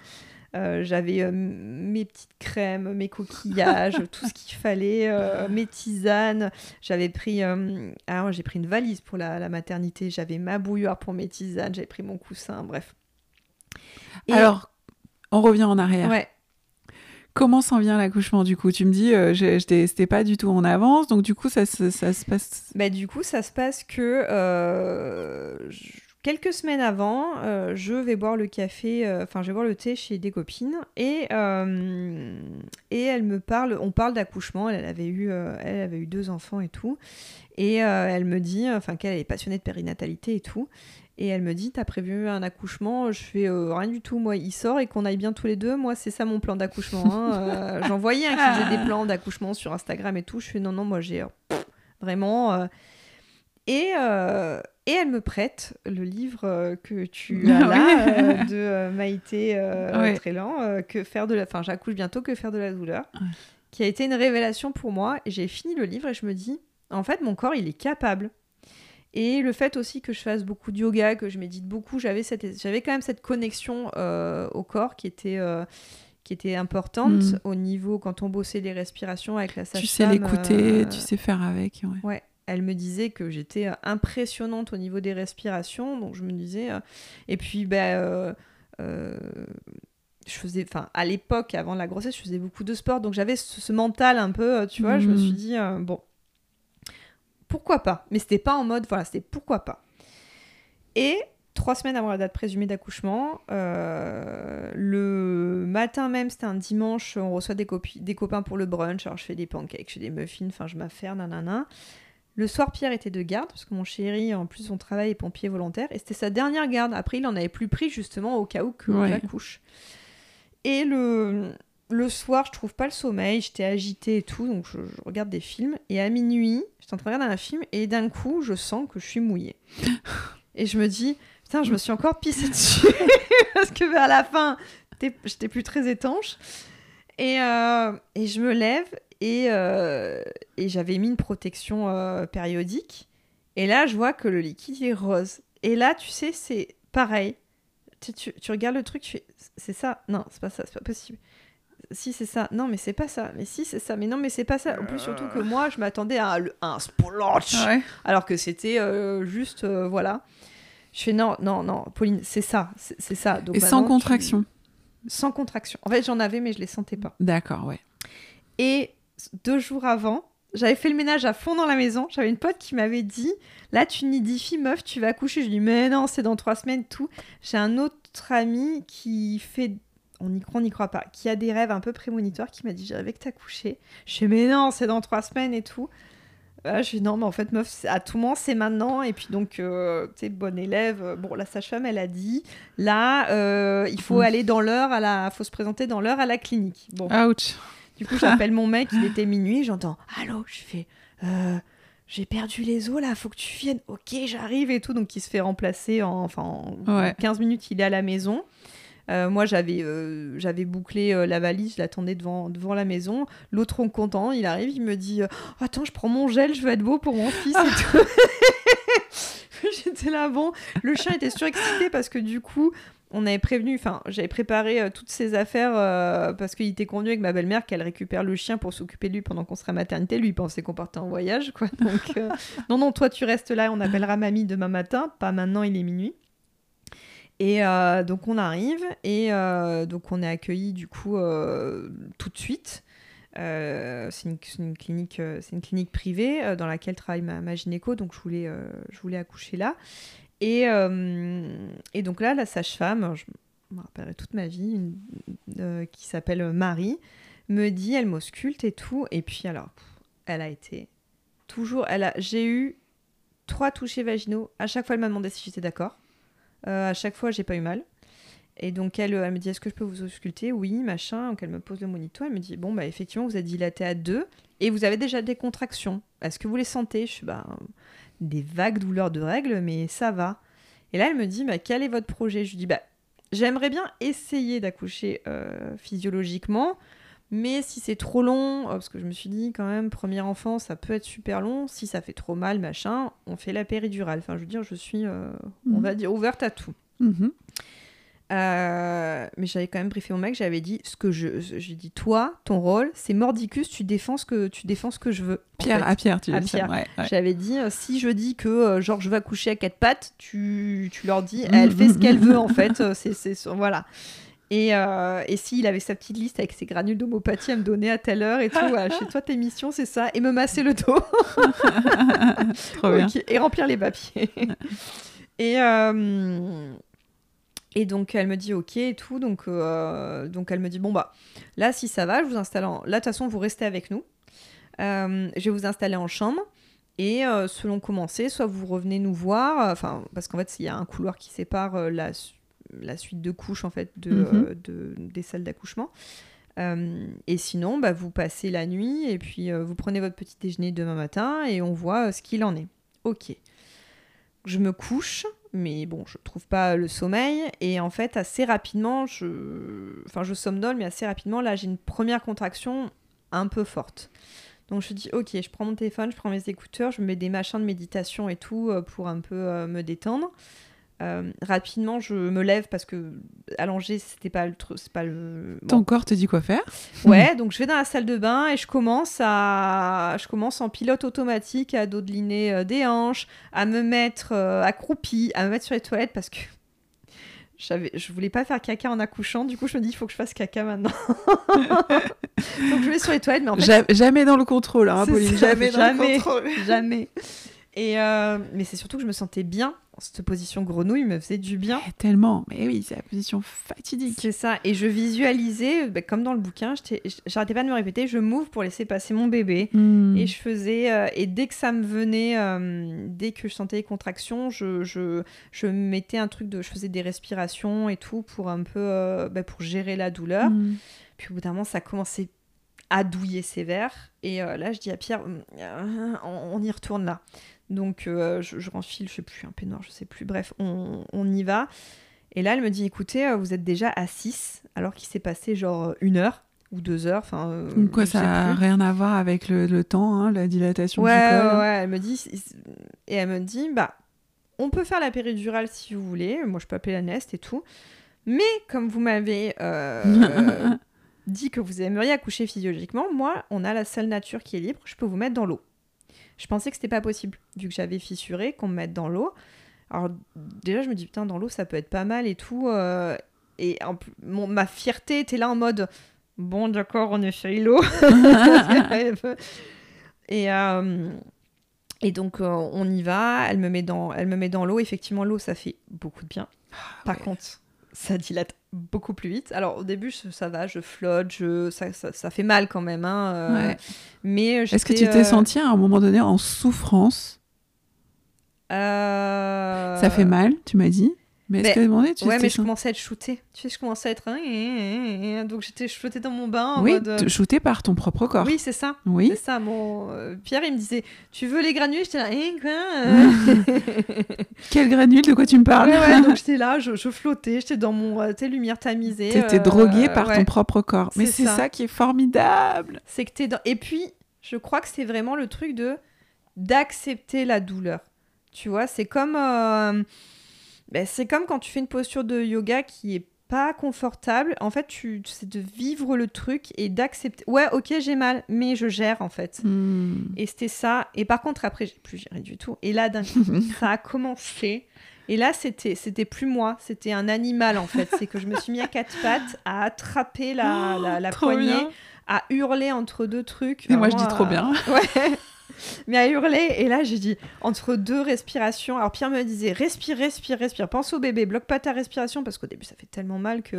Euh, j'avais euh, mes petites crèmes, mes coquillages, tout ce qu'il fallait, euh, mes tisanes. J'avais pris, alors j'ai pris une valise pour la, maternité. J'avais ma bouilloire pour mes tisanes. J'avais pris mon coussin. Bref. Alors, on revient en arrière. Ouais. Comment s'en vient l'accouchement du coup? Tu me dis, euh, c'était pas du tout en avance, donc du coup ça, ça, se passe. Bah, du coup, ça se passe que quelques semaines avant, euh, je vais boire le café, euh, enfin je vais boire le thé chez des copines et, euh, et elle me parle, on parle d'accouchement, elle, avait eu, elle avait eu deux enfants et tout, et elle me dit, enfin qu'elle est passionnée de périnatalité et tout, et elle me dit, t'as prévu un accouchement? Je fais rien du tout, moi. Il sort et qu'on aille bien tous les deux, moi c'est ça mon plan d'accouchement. Hein. J'en voyais un qui faisait des plans d'accouchement sur Instagram et tout, je fais non non moi j'ai vraiment... et et elle me prête le livre euh, que tu as là euh, de euh, Maïté Trélan, que faire de la, enfin j'accouche bientôt, que faire de la douleur, qui a été une révélation pour moi. J'ai fini le livre et je me dis, en fait mon corps il est capable. Et le fait aussi que je fasse beaucoup de yoga, que je médite beaucoup, j'avais cette, j'avais quand même cette connexion au corps qui était qui était importante mm. au niveau quand on bossait les respirations avec la sage-femme. Tu sais l'écouter, tu sais faire avec. Ouais. ouais elle me disait que j'étais euh, impressionnante au niveau des respirations, donc je me disais. Euh, et puis, ben. je faisais, enfin, à l'époque, avant la grossesse, je faisais beaucoup de sport, donc j'avais ce, mental un peu, tu vois, je me suis mmh. dit, bon, pourquoi pas Mais c'était pas en mode, voilà, c'était pourquoi pas. Et trois semaines avant la date présumée d'accouchement, le matin même, c'était un dimanche, on reçoit des, des copains pour le brunch, alors je fais des pancakes, je fais des muffins, enfin, je m'affaire, nanana. Le soir, Pierre était de garde, parce que mon chéri, en plus, son travail est pompier volontaire, et c'était sa dernière garde. Après, il en avait plus pris, justement, au cas où que la j'accouche. Et le, le soir, je trouve pas le sommeil, j'étais agitée et tout, donc je, regarde des films. Et à minuit, j'étais en train de regarder un film, et d'un coup, je sens que je suis mouillée. et je me dis, putain, je me suis encore pissée dessus, parce que vers la fin, j'étais plus très étanche. Et, euh, et je me lève euh, et, j'avais mis une protection euh, périodique. Et là, je vois que le liquide est rose. Et là, tu sais, c'est pareil. Tu, regardes le truc, tu fais c'est ça? Non, c'est pas ça, c'est pas possible. Si, c'est ça. Non, mais c'est pas ça. Mais si, c'est ça. Mais non, mais c'est pas ça. En plus, surtout que moi, je m'attendais à, un splotch. Alors que c'était euh, juste, voilà. Je fais non, non, non, Pauline, c'est ça. C'est ça. Et sans contraction. Sans contraction. En fait, j'en avais, mais je les sentais pas. D'accord, ouais. Et deux jours avant, j'avais fait le ménage à fond dans la maison. J'avais une pote qui m'avait dit Là, tu nidifies, meuf, tu vas coucher. Je lui dis Mais non, c'est dans trois semaines, tout. J'ai un autre ami qui fait. On y croit, on n'y croit pas. Qui a des rêves un peu prémonitoires, qui m'a dit J'ai rêvé que t'as couché. Je dis Mais non, c'est dans trois semaines et tout. je lui dis non, mais en fait, meuf, à tout moment, c'est maintenant. Et puis, donc, euh, tu sais, bonne élève. Bon, la sage-femme, elle a dit là, euh, il faut mmh. aller dans l'heure, à la... faut se présenter dans l'heure à la clinique. Bon. Ouch. Du coup, j'appelle mon mec, il était minuit, j'entends Allô, je fais euh, j'ai perdu les os là, faut que tu viennes. Ok, j'arrive et tout. Donc il se fait remplacer en, enfin, en 15 minutes, il est à la maison. Euh, moi, j'avais euh, j'avais bouclé euh, la valise, je l'attendais devant, devant la maison. L'autre, content, il arrive, il me dit Attends, je prends mon gel, je vais être beau pour mon fils et tout. J'étais là, bon. Le chien était surexcité parce que du coup, on avait prévenu, enfin, j'avais préparé toutes ces affaires parce qu'il était convenu avec ma belle-mère qu'elle récupère le chien pour s'occuper de lui pendant qu'on serait à maternité. Lui, il pensait qu'on partait en voyage, quoi. Donc, non, non, toi, tu restes là, on appellera mamie demain matin. Pas maintenant, il est minuit. Et euh, donc on arrive et euh, donc on est accueilli du coup euh, tout de suite. c'est une, clinique, c'est une clinique privée dans laquelle travaille ma, gynéco, donc je voulais, je voulais accoucher là. Et, et donc là, la sage-femme, je me rappellerai toute ma vie, qui s'appelle Marie, me dit, elle m'ausculte et tout. Et puis alors, elle a été toujours, elle a, j'ai eu trois touchés vaginaux. À chaque fois, elle m'a demandé si j'étais d'accord. Euh, à chaque fois, j'ai pas eu mal. Et donc elle, elle me dit est-ce que je peux vous ausculter? Oui, machin. Donc elle me pose le monito. Elle me dit bon bah effectivement vous êtes dilaté à deux et vous avez déjà des contractions. Est-ce que vous les sentez? Je suis bah des vagues douleurs de règles, mais ça va. Et là elle me dit bah quel est votre projet? Je lui dis bah j'aimerais bien essayer d'accoucher euh, physiologiquement. Mais si c'est trop long, euh, parce que je me suis dit quand même, premier enfant, ça peut être super long. Si ça fait trop mal, machin, on fait la péridurale. Enfin, je veux dire, je suis, euh, on mhm. va dire, ouverte à tout. Mhm. Euh, mais j'avais quand même briefé mon mec, j'avais dit ce que je. J'ai dit, toi, ton rôle, c'est mordicus, tu défends ce que, tu défends ce que je veux. Pierre, à Pierre, tu à Pierre. J'avais dit, si je dis que genre je vais accoucher à quatre pattes, tu, tu leur dis, elle fait ce qu'elle veut en fait. c'est Voilà. Et, euh, et s'il avait sa petite liste avec ses granules d'homopathie à me donner à telle heure et tout, chez toi tes missions c'est ça, et me masser le dos. Trop bien. Et remplir les papiers. et, euh, et donc elle me dit ok et tout, donc, euh, donc elle me dit bon bah là si ça va, je vous installe en... Là de toute façon vous restez avec nous. je vais vous installer en chambre. Et selon comment c'est, soit vous revenez nous voir, enfin parce qu'en fait il y a un couloir qui sépare la la suite de couches en fait de, mhm. euh, de des salles d'accouchement. Euh, et sinon, bah, vous passez la nuit et puis euh, vous prenez votre petit déjeuner demain matin et on voit ce qu'il en est. Ok. Je me couche, mais bon, je trouve pas le sommeil et en fait assez rapidement, je, enfin je somnole, mais assez rapidement là j'ai une première contraction un peu forte. Donc je dis ok, je prends mon téléphone, je prends mes écouteurs, je mets des machins de méditation et tout pour un peu me détendre. Euh, rapidement, je me lève parce que allonger, c'était pas le c'est pas le. Ton corps te dit quoi faire? Ouais, donc je vais dans la salle de bain et je commence à, je commence en pilote automatique à dodeliner euh, des hanches, à me mettre euh, accroupie, à me mettre sur les toilettes parce que j'avais, je voulais pas faire caca en accouchant. Du coup, je me dis, il faut que je fasse caca maintenant. donc je vais sur les toilettes, mais en fait, jamais dans le contrôle, hein, Pauline. Jamais, dans le contrôle. jamais. Et mais c'est surtout que je me sentais bien cette position grenouille me faisait du bien. Eh, tellement, mais oui, c'est la position fatidique. C'est ça, et je visualisais, bah, comme dans le bouquin, j'arrêtais pas de me répéter, je m'ouvre pour laisser passer mon bébé. Hmm. Et je faisais, euh, et dès que ça me venait, euh, dès que je sentais les contractions, je, je, je, mettais un truc de, je faisais des respirations et tout pour un peu, euh, bah, pour gérer la douleur. Hmm. Puis au bout d'un moment, ça commençait à douiller sévère. Et là, je dis à Pierre, on y retourne là. Donc euh, je, je renfile, je sais plus, un peignoir, je sais plus. Bref, on, y va. Et là, elle me dit écoutez, euh, vous êtes déjà à 6, alors qu'il s'est passé genre une heure ou deux heures. Enfin, euh, quoi, ça n'a rien à voir avec le, temps, hein, la dilatation ouais, du col. Ouais, elle me dit et elle me dit bah on peut faire la péridurale si vous voulez. Moi, je peux appeler la Nest et tout. Mais comme vous m'avez dit que vous aimeriez accoucher physiologiquement, moi, on a la seule nature qui est libre. Je peux vous mettre dans l'eau. Je pensais que c'était pas possible, vu que j'avais fissuré, qu'on me mette dans l'eau. Alors déjà, je me dis, putain, dans l'eau, ça peut être pas mal et tout. Euh, et ma fierté était là en mode, bon, d'accord, on essaye l'eau. et, euh, et donc, euh, on y va. Elle me met dans, elle me met dans l'eau. Effectivement, l'eau, ça fait beaucoup de bien. Ah Par contre, ça dilate beaucoup plus vite. Alors au début ça va, je flotte, je... Ça, ça, fait mal quand même. Hein, euh, mais Est-ce que tu t'es euh... senti à un moment donné en souffrance? Euh, Ça fait mal, tu m'as dit? Mais est-ce que demandé, tu Ouais, mais je commençais à être shootée. Tu sais, je commençais à être. Hein, hein, hein, donc j'étais shootée dans mon bain. oui, mode... shootée par ton propre corps. Oui, c'est ça. Oui. C'est ça. Mon... Euh, Pierre, il me disait Tu veux les granules J'étais là. Eh, quoi Quel granule De quoi tu me parles? Ouais, donc j'étais là, je, flottais, j'étais dans mon euh, lumière tamisée. T'étais euh, droguée par ton propre corps. Mais c'est ça. qui est formidable. C'est que t'es dans. Et puis, je crois que c'est vraiment le truc de d'accepter la douleur. Tu vois, c'est comme. Euh, ben, c'est comme quand tu fais une posture de yoga qui est pas confortable. En fait, tu c'est de vivre le truc et d'accepter. Ouais, ok, j'ai mal, mais je gère en fait. Hmm. Et c'était ça. Et par contre, après, j'ai plus géré du tout. Et là, d'un coup, ça a commencé. Et là, c'était c'était plus moi, c'était un animal en fait. C'est que je me suis mis à quatre pattes, à attraper la, la, la poignée, à hurler entre deux trucs. Et moi, je dis trop bien. Ouais. mais à hurler. Et là, j'ai dit, entre deux respirations. Alors, Pierre me disait, respire, respire, respire. Pense au bébé, bloque pas ta respiration parce qu'au début, ça fait tellement mal que.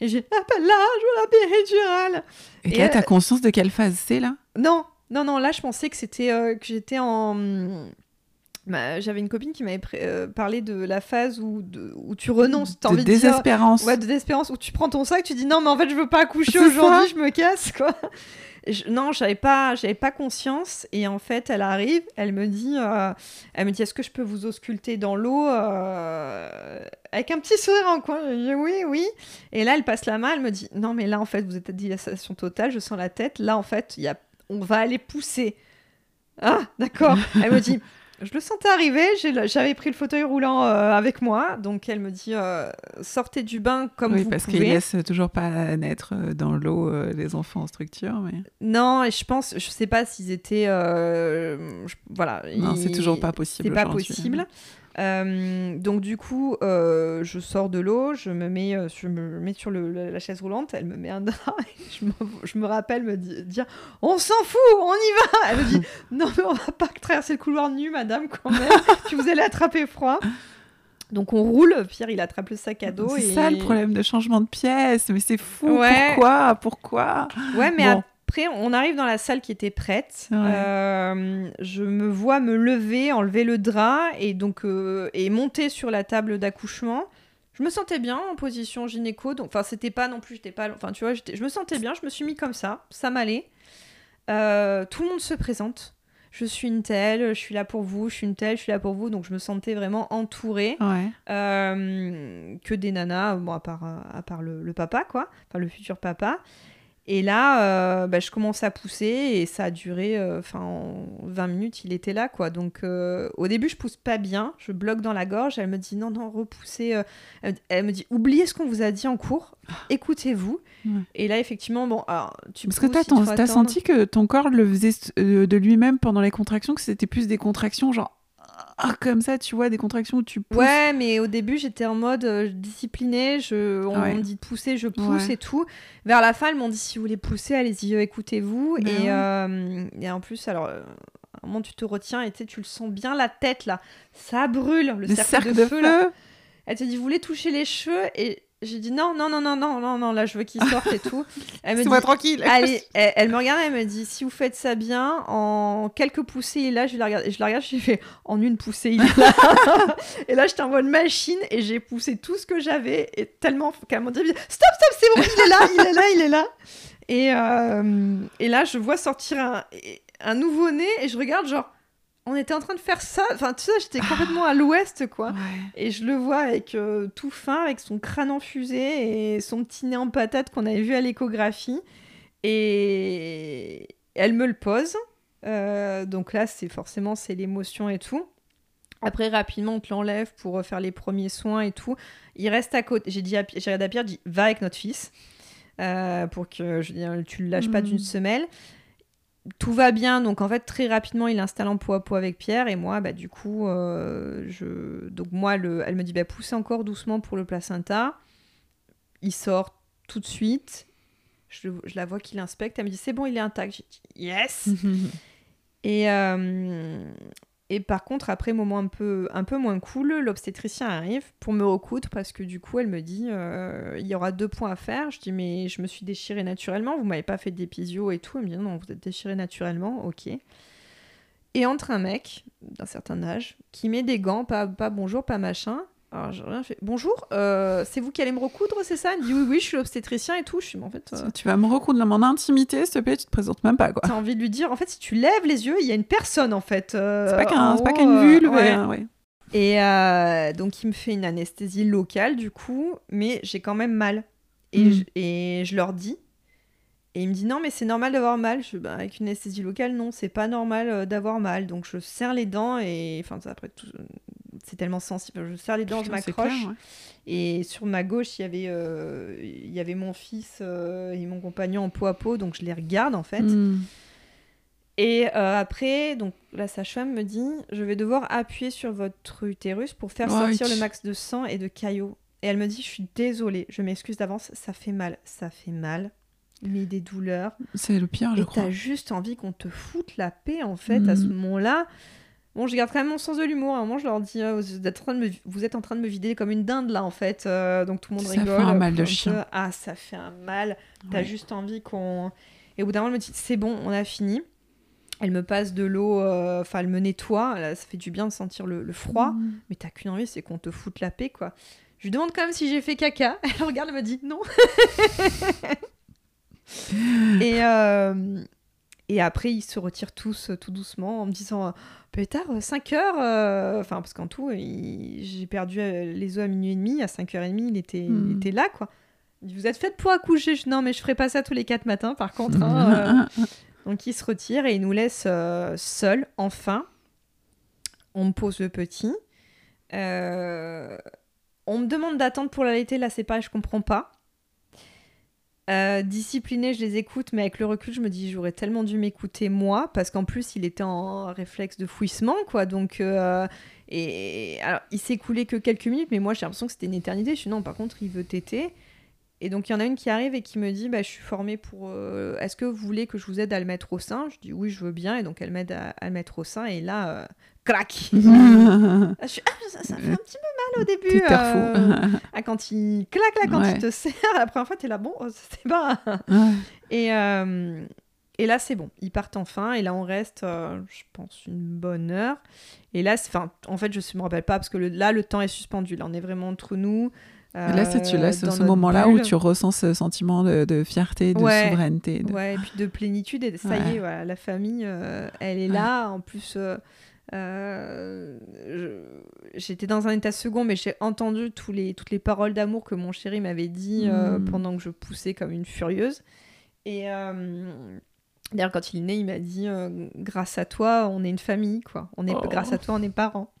Et j'ai, ah, pas là, je veux la péridurale. Et, là, t'as conscience de quelle phase c'est là? Non, non, non. Là, je pensais que c'était euh, que j'étais en. Bah, j'avais une copine qui m'avait euh, parlé de la phase où, où tu renonces, de désespérance. ouais, de désespérance, où tu prends ton sac, tu dis non, mais en fait, je veux pas accoucher aujourd'hui, je me casse, quoi non, j'avais pas, j'avais pas conscience. Et en fait, elle arrive, elle me dit, euh, elle me dit, est-ce que je peux vous ausculter dans l'eau euh, avec un petit sourire en coin Je dis, oui, oui. Et là, elle passe la main, elle me dit, non, mais là, en fait, vous êtes à dilatation totale, je sens la tête. Là, en fait, y a, on va aller pousser. Ah, d'accord. elle me dit, je le sentais arriver, j'avais pris le fauteuil roulant euh, avec moi, donc elle me dit euh, sortez du bain comme oui, vous parce qu'ils laissent toujours pas naître euh, dans l'eau les enfants en structure. Mais... Non, et je pense, je sais pas s'ils étaient, voilà. Non, c'est toujours pas possible. C'est pas possible. Euh, donc du coup, euh, je sors de l'eau, je me mets, euh, je me mets sur le, la chaise roulante, elle me met un drap, je, me, je, me, rappelle me dire on s'en fout, on y va. Elle me dit non mais on va pas traverser le couloir nu, madame quand même, que vous allez attraper froid. Donc on roule, Pierre il attrape le sac à dos. C'est ça le problème de changement de pièce, mais c'est fou. Pourquoi? Pourquoi? Ouais, mais après, on arrive dans la salle qui était prête. Euh, je me vois me lever, enlever le drap et donc euh, et monter sur la table d'accouchement. Je me sentais bien en position gynéco, donc enfin c'était pas non plus, j'étais pas, enfin tu vois, je me sentais bien, je me suis mis comme ça, ça m'allait. Euh, tout le monde se présente. Je suis une telle, je suis là pour vous, je suis une telle, je suis là pour vous, donc je me sentais vraiment entourée. que des nanas, bon à part à part le, le papa quoi, enfin le futur papa. Et là, euh, bah, je commence à pousser et ça a duré, euh, enfin, en 20 minutes, il était là, quoi. Donc, euh, au début, je pousse pas bien, je bloque dans la gorge. Elle me dit non, non, repoussez. Elle me dit oubliez ce qu'on vous a dit en cours, écoutez-vous. Et là, effectivement, bon, alors, tu Parce que tu as, senti que ton corps le faisait de lui-même pendant les contractions, que c'était plus des contractions, genre comme ça, tu vois, des contractions où tu pousses. Ouais, mais au début, j'étais en mode euh, disciplinée. Je, on, me dit de pousser, je pousse et tout. Vers la fin, ils m'ont dit si vous voulez pousser, allez-y, euh, écoutez-vous. Ben et, euh, et, en plus, alors, à un moment, tu te retiens et tu le sens bien la tête là. Ça brûle, le, cercle, de, feu. Là. Elle te dit vous voulez toucher les cheveux et j'ai dit non, non, non, non, non, non, non, là je veux qu'il sorte et tout. Elle me dit, tranquille. Allez, elle, me regarde, elle me dit si vous faites ça bien, en quelques poussées, il est là, je la regarde, je la regarde, j'ai fait en une poussée, il est là. et là, j'étais en mode machine et j'ai poussé tout ce que j'avais et tellement qu'elle m'a dit stop, stop, c'est bon, il est là, il est là, il est là. Et, euh, et là, je vois sortir un, un nouveau-né et je regarde genre on était en train de faire ça. Enfin, tu sais, j'étais complètement à l'ouest, quoi. Et je le vois avec euh, tout fin, avec son crâne en fusée et son petit nez en patate qu'on avait vu à l'échographie. Et elle me le pose. Euh, donc là, c'est forcément c'est l'émotion et tout. Après, rapidement, on te l'enlève pour faire les premiers soins et tout. Il reste à côté. J'ai dit à, j'ai à Pierre, dit va avec notre fils euh, pour que je tu le lâches pas d'une mm. semelle tout va bien, donc en fait très rapidement il installe en poids à poids avec Pierre. Et moi bah du coup euh, je donc moi le... elle me dit bah poussez encore doucement pour le placenta, il sort tout de suite, je, la vois qu'il inspecte, elle me dit c'est bon il est intact, j'ai dit yes. Et euh, et par contre, après, moment un peu, un peu moins cool, l'obstétricien arrive pour me recoudre parce que du coup, elle me dit euh, il y aura deux points à faire. Je dis mais je me suis déchirée naturellement, vous m'avez pas fait d'épisio et tout. Elle me dit non, vous êtes déchirée naturellement, ok. Et entre un mec d'un certain âge qui met des gants, pas, pas bonjour, pas machin, Alors j'ai rien fait. Bonjour, euh, c'est vous qui allez me recoudre, c'est ça? Il me dit oui, oui, je suis l'obstétricien et tout. Je suis, mais en fait. euh, Tu vas me recoudre dans mon intimité, s'il te plaît, tu te présentes même pas, quoi. T'as envie de lui dire, en fait, si tu lèves les yeux, il y a une personne, en fait. euh, C'est pas qu'un- c'est pas qu'une euh, vulve. ouais. hein, ouais. Et euh, donc, il me fait une anesthésie locale, du coup, mais j'ai quand même mal. Et, Mm. je, et je leur dis. Et il me dit non, mais c'est normal d'avoir mal. Je, bah, avec une anesthésie locale, non, c'est pas normal euh, d'avoir mal. Donc, je serre les dents et. Enfin, ça, après tout. C'est tellement sensible. Je serre les dents, je m'accroche. ouais. Et sur ma gauche, il y avait, euh, il y avait mon fils euh, et mon compagnon en peau à peau, donc je les regarde en fait. Mm. Et euh, après, donc la sage-femme me dit, je vais devoir appuyer sur votre utérus pour faire Ouais. sortir le max de sang et de caillots. Et elle me dit, je suis désolée, je m'excuse d'avance, ça fait mal, ça fait mal, mais des douleurs. C'est le pire, je et crois. t'as juste envie qu'on te foute la paix en fait à ce Mhm. moment-là. Bon, je garde quand même mon sens de l'humour. À un moment, je leur dis, euh, vous, êtes en train de me, vous êtes en train de me vider comme une dinde là en fait. Euh, donc tout le monde Ça fait rigole. un mal de chien. Ah, ça fait un mal. T'as juste envie qu'on. Et au bout d'un moment, elle me dit c'est bon, on a fini. Elle me passe de l'eau, euh, enfin, elle me nettoie. Là, ça fait du bien de sentir le, le froid. Mm. Mais t'as qu'une envie, c'est qu'on te foute la paix, quoi. Je lui demande quand même si j'ai fait caca. Elle regarde, elle me dit non. et, euh, et après, ils se retirent tous euh, tout doucement en me disant euh, Pétard, 5 heures. euh, Enfin, parce qu'en tout, il- j'ai perdu euh, les os à minuit et demi. À 5h30, il était, il Mm. était là, quoi. Vous êtes faite pour accoucher Je Non, mais je ferai pas ça tous les 4 matins, par contre. hein, euh. Donc il se retire et il nous laisse euh, seuls, enfin. On me pose le petit. Euh, on me demande d'attendre pour l'allaiter, là c'est pareil, je comprends pas. Euh, discipliné, je les écoute, mais avec le recul, je me dis j'aurais tellement dû m'écouter moi, parce qu'en plus il était en réflexe de fouissement, quoi. Donc, euh, et alors il s'est écoulé que quelques minutes, mais moi j'ai l'impression que c'était une éternité. Je suis non, par contre il veut téter. Et donc il y en a une qui arrive et qui me dit bah, Je suis formée pour. euh, Est-ce que vous voulez que je vous aide à le mettre au sein? Je dis Oui, je veux bien. Et donc elle m'aide à, à le mettre au sein. Et là, euh, crac je suis, Ah, ça, ça fait un petit peu mal au début. Euh, ah, quand il claque là, quand Ouais. il te serre, la première fois, t'es là, bon, c'était pas. Ouais. Et, euh, et là, c'est bon. Ils partent enfin. Et là, on reste, euh, je pense, une bonne heure. Et là, enfin, en fait, je ne me rappelle pas parce que le- là, le temps est suspendu. Là, on est vraiment entre nous. Là, c'est tu euh, dans ce moment-là où tu ressens ce sentiment de, de fierté, de Ouais. souveraineté. de- Ouais, et puis de plénitude. Et ça Ouais. y est, voilà, la famille, elle est là. En plus, euh, j'étais dans un état second, mais j'ai entendu tous les, toutes les paroles d'amour que mon chéri m'avait dit euh, Mm. pendant que je poussais comme une furieuse. Et euh, d'ailleurs, quand il est né, il m'a dit euh, Grâce à toi, on est une famille, quoi. On est, Oh. Grâce à toi, on est parents.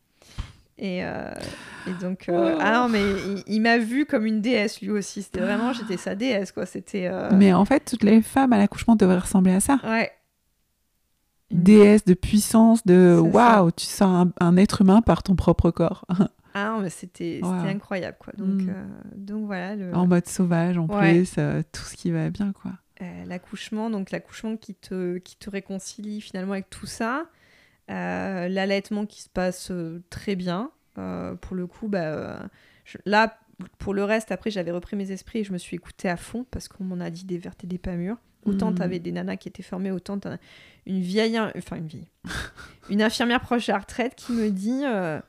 Et, et donc, Oh. ah non, mais il, il m'a vu comme une déesse lui aussi. C'était vraiment, j'étais sa déesse, quoi. C'était. Mais en fait, toutes les femmes à l'accouchement devraient ressembler à ça. Ouais. Une- Déesse de puissance, de waouh, tu sens un, un être humain par ton propre corps. Ah mais c'était Wow. incroyable, quoi. Donc, Mm. euh, donc voilà, le- en mode sauvage en Ouais. plus, euh, tout ce qui va bien, quoi. euh, l'accouchement, donc l'accouchement qui te, qui te réconcilie finalement avec tout ça. L'allaitement qui se passe très bien. Pour le coup, bah, je- là, pour le reste, après, j'avais repris mes esprits et je me suis écoutée à fond parce qu'on m'en a dit des vertes et des pas mûres. Autant Mm. t'avais des nanas qui étaient formées, autant t'as une vieille, enfin une vieille, une infirmière proche de la retraite qui me dit euh,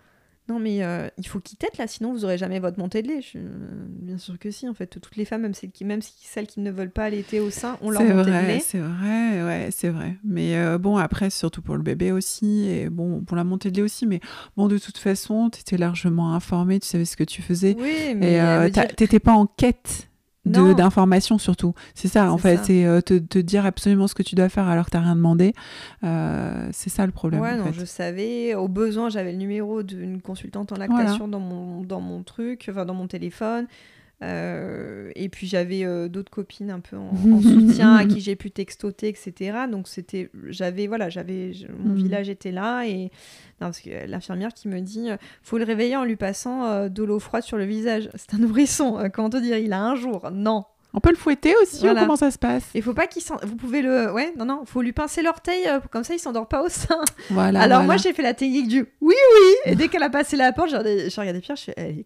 non mais euh, il faut qu'il tête là, sinon vous aurez jamais votre montée de lait. Je, euh, bien sûr que si, en fait, toutes les femmes, même celles qui, même si- celles qui ne veulent pas allaiter au sein, ont leur montée de vrai, lait. c'est vrai, ouais, c'est vrai. Mais bon, après, surtout pour le bébé aussi, et bon, pour la montée de lait aussi, mais bon, de toute façon, tu étais largement informée, tu savais ce que tu faisais. Oui, mais Et t'étais pas en quête de-. D'informations surtout. C'est ça, en fait, c'est euh, te, te dire absolument ce que tu dois faire alors que t'as rien demandé. Euh, c'est ça le problème. Ouais, en non, fait. je savais. Au besoin, j'avais le numéro d'une consultante en lactation dans, mon, dans mon truc, enfin dans mon téléphone. Euh, et puis j'avais euh, d'autres copines un peu en, en soutien à qui j'ai pu textoter, etc. Donc c'était, j'avais, voilà, j'avais, mon Mhm. village était là et non, parce que l'infirmière qui me dit, euh, faut le réveiller en lui passant euh, de l'eau froide sur le visage. C'est un nourrisson. euh, Comment te dire, il a un jour. Non. On peut le fouetter aussi, ou Voilà. comment ça se passe? Il faut pas qu'il s'en... Vous pouvez le... Ouais, non, non. Faut lui pincer l'orteil, comme ça il s'endort pas au sein. Voilà. Alors voilà. moi j'ai fait la technique du oui oui et dès qu'elle a passé la porte j'ai regardé, j'ai regardé Pierre je fais, elle est,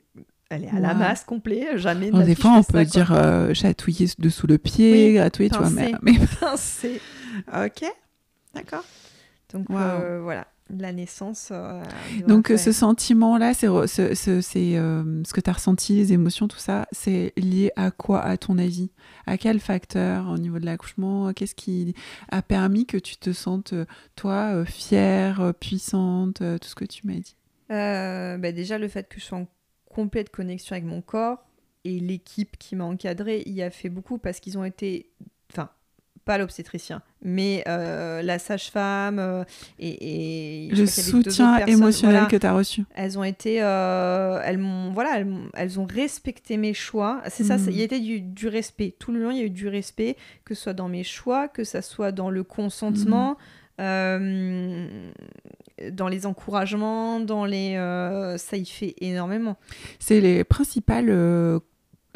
elle est à la masse complet jamais Bon, des fois, on peut dire euh, chatouiller dessous le pied, Oui, gratouiller, tu vois. Mais, mais- Ok, d'accord. donc Wow. euh, voilà la naissance. Donc ce sentiment-là, c'est ce que tu as ressenti, les émotions, tout ça, c'est lié à quoi à ton avis? À quel facteur au niveau de l'accouchement? Qu'est-ce qui a permis que tu te sentes, toi, fière, puissante, tout ce que tu m'as dit? Bah, Déjà le fait que je sois en complète connexion avec mon corps et l'équipe qui m'a encadrée y a fait beaucoup parce qu'ils ont été pas l'obstétricien, mais euh, la sage-femme euh, et, le soutien émotionnel que tu as reçu. Elles ont été, euh, elles m'ont, voilà, elles, ont respecté mes choix. C'est ça, il y a été du, respect. Tout le long, il y a eu du respect, que ce soit dans mes choix, que ce soit dans le consentement. Dans les encouragements, dans les, ça y fait énormément. C'est les principales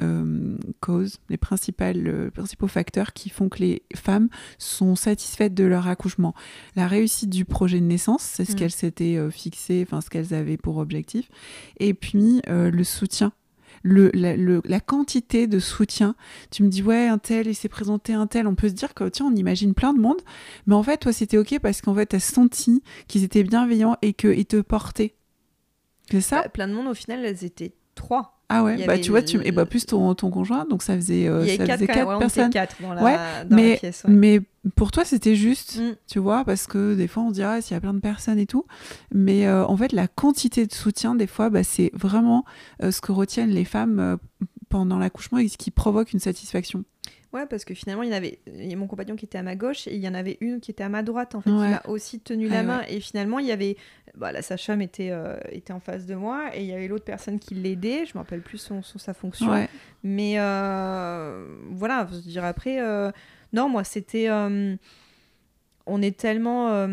euh, causes, les principales, euh, principaux facteurs qui font que les femmes sont satisfaites de leur accouchement. La réussite du projet de naissance, c'est ce mm. qu'elles s'étaient euh, fixées, enfin ce qu'elles avaient pour objectif, et puis le soutien. Le, la, quantité de soutien. Tu me dis, ouais, un tel, il s'est présenté un tel. On peut se dire que, tiens, on imagine plein de monde. Mais en fait, toi, c'était OK parce qu'en fait, tu as senti qu'ils étaient bienveillants et qu'ils te portaient. C'est ça? Bah, Plein de monde, au final, elles étaient trois. Ah ouais, bah tu vois, tu... et bah plus ton, ton conjoint, donc ça faisait, euh, ça quatre, faisait quatre personnes. Quatre dans la, ouais, dans mais, la pièce, ouais. mais pour toi c'était juste, mm. tu vois, parce que des fois on dirait s'il y a plein de personnes et tout, mais euh, en fait la quantité de soutien des fois, bah, c'est vraiment euh, ce que retiennent les femmes pendant l'accouchement et ce qui provoque une satisfaction. Ouais, parce que finalement, il y en avait il y a mon compagnon qui était à ma gauche et il y en avait une qui était à ma droite, en fait, qui m'a aussi tenu la main. Et finalement, il y avait. Bah, la sage-femme était, euh, était en face de moi et il y avait l'autre personne qui l'aidait. Je me rappelle plus son, sa fonction. Mais euh, voilà, je veux dire, après. Euh, non, moi, c'était. on est tellement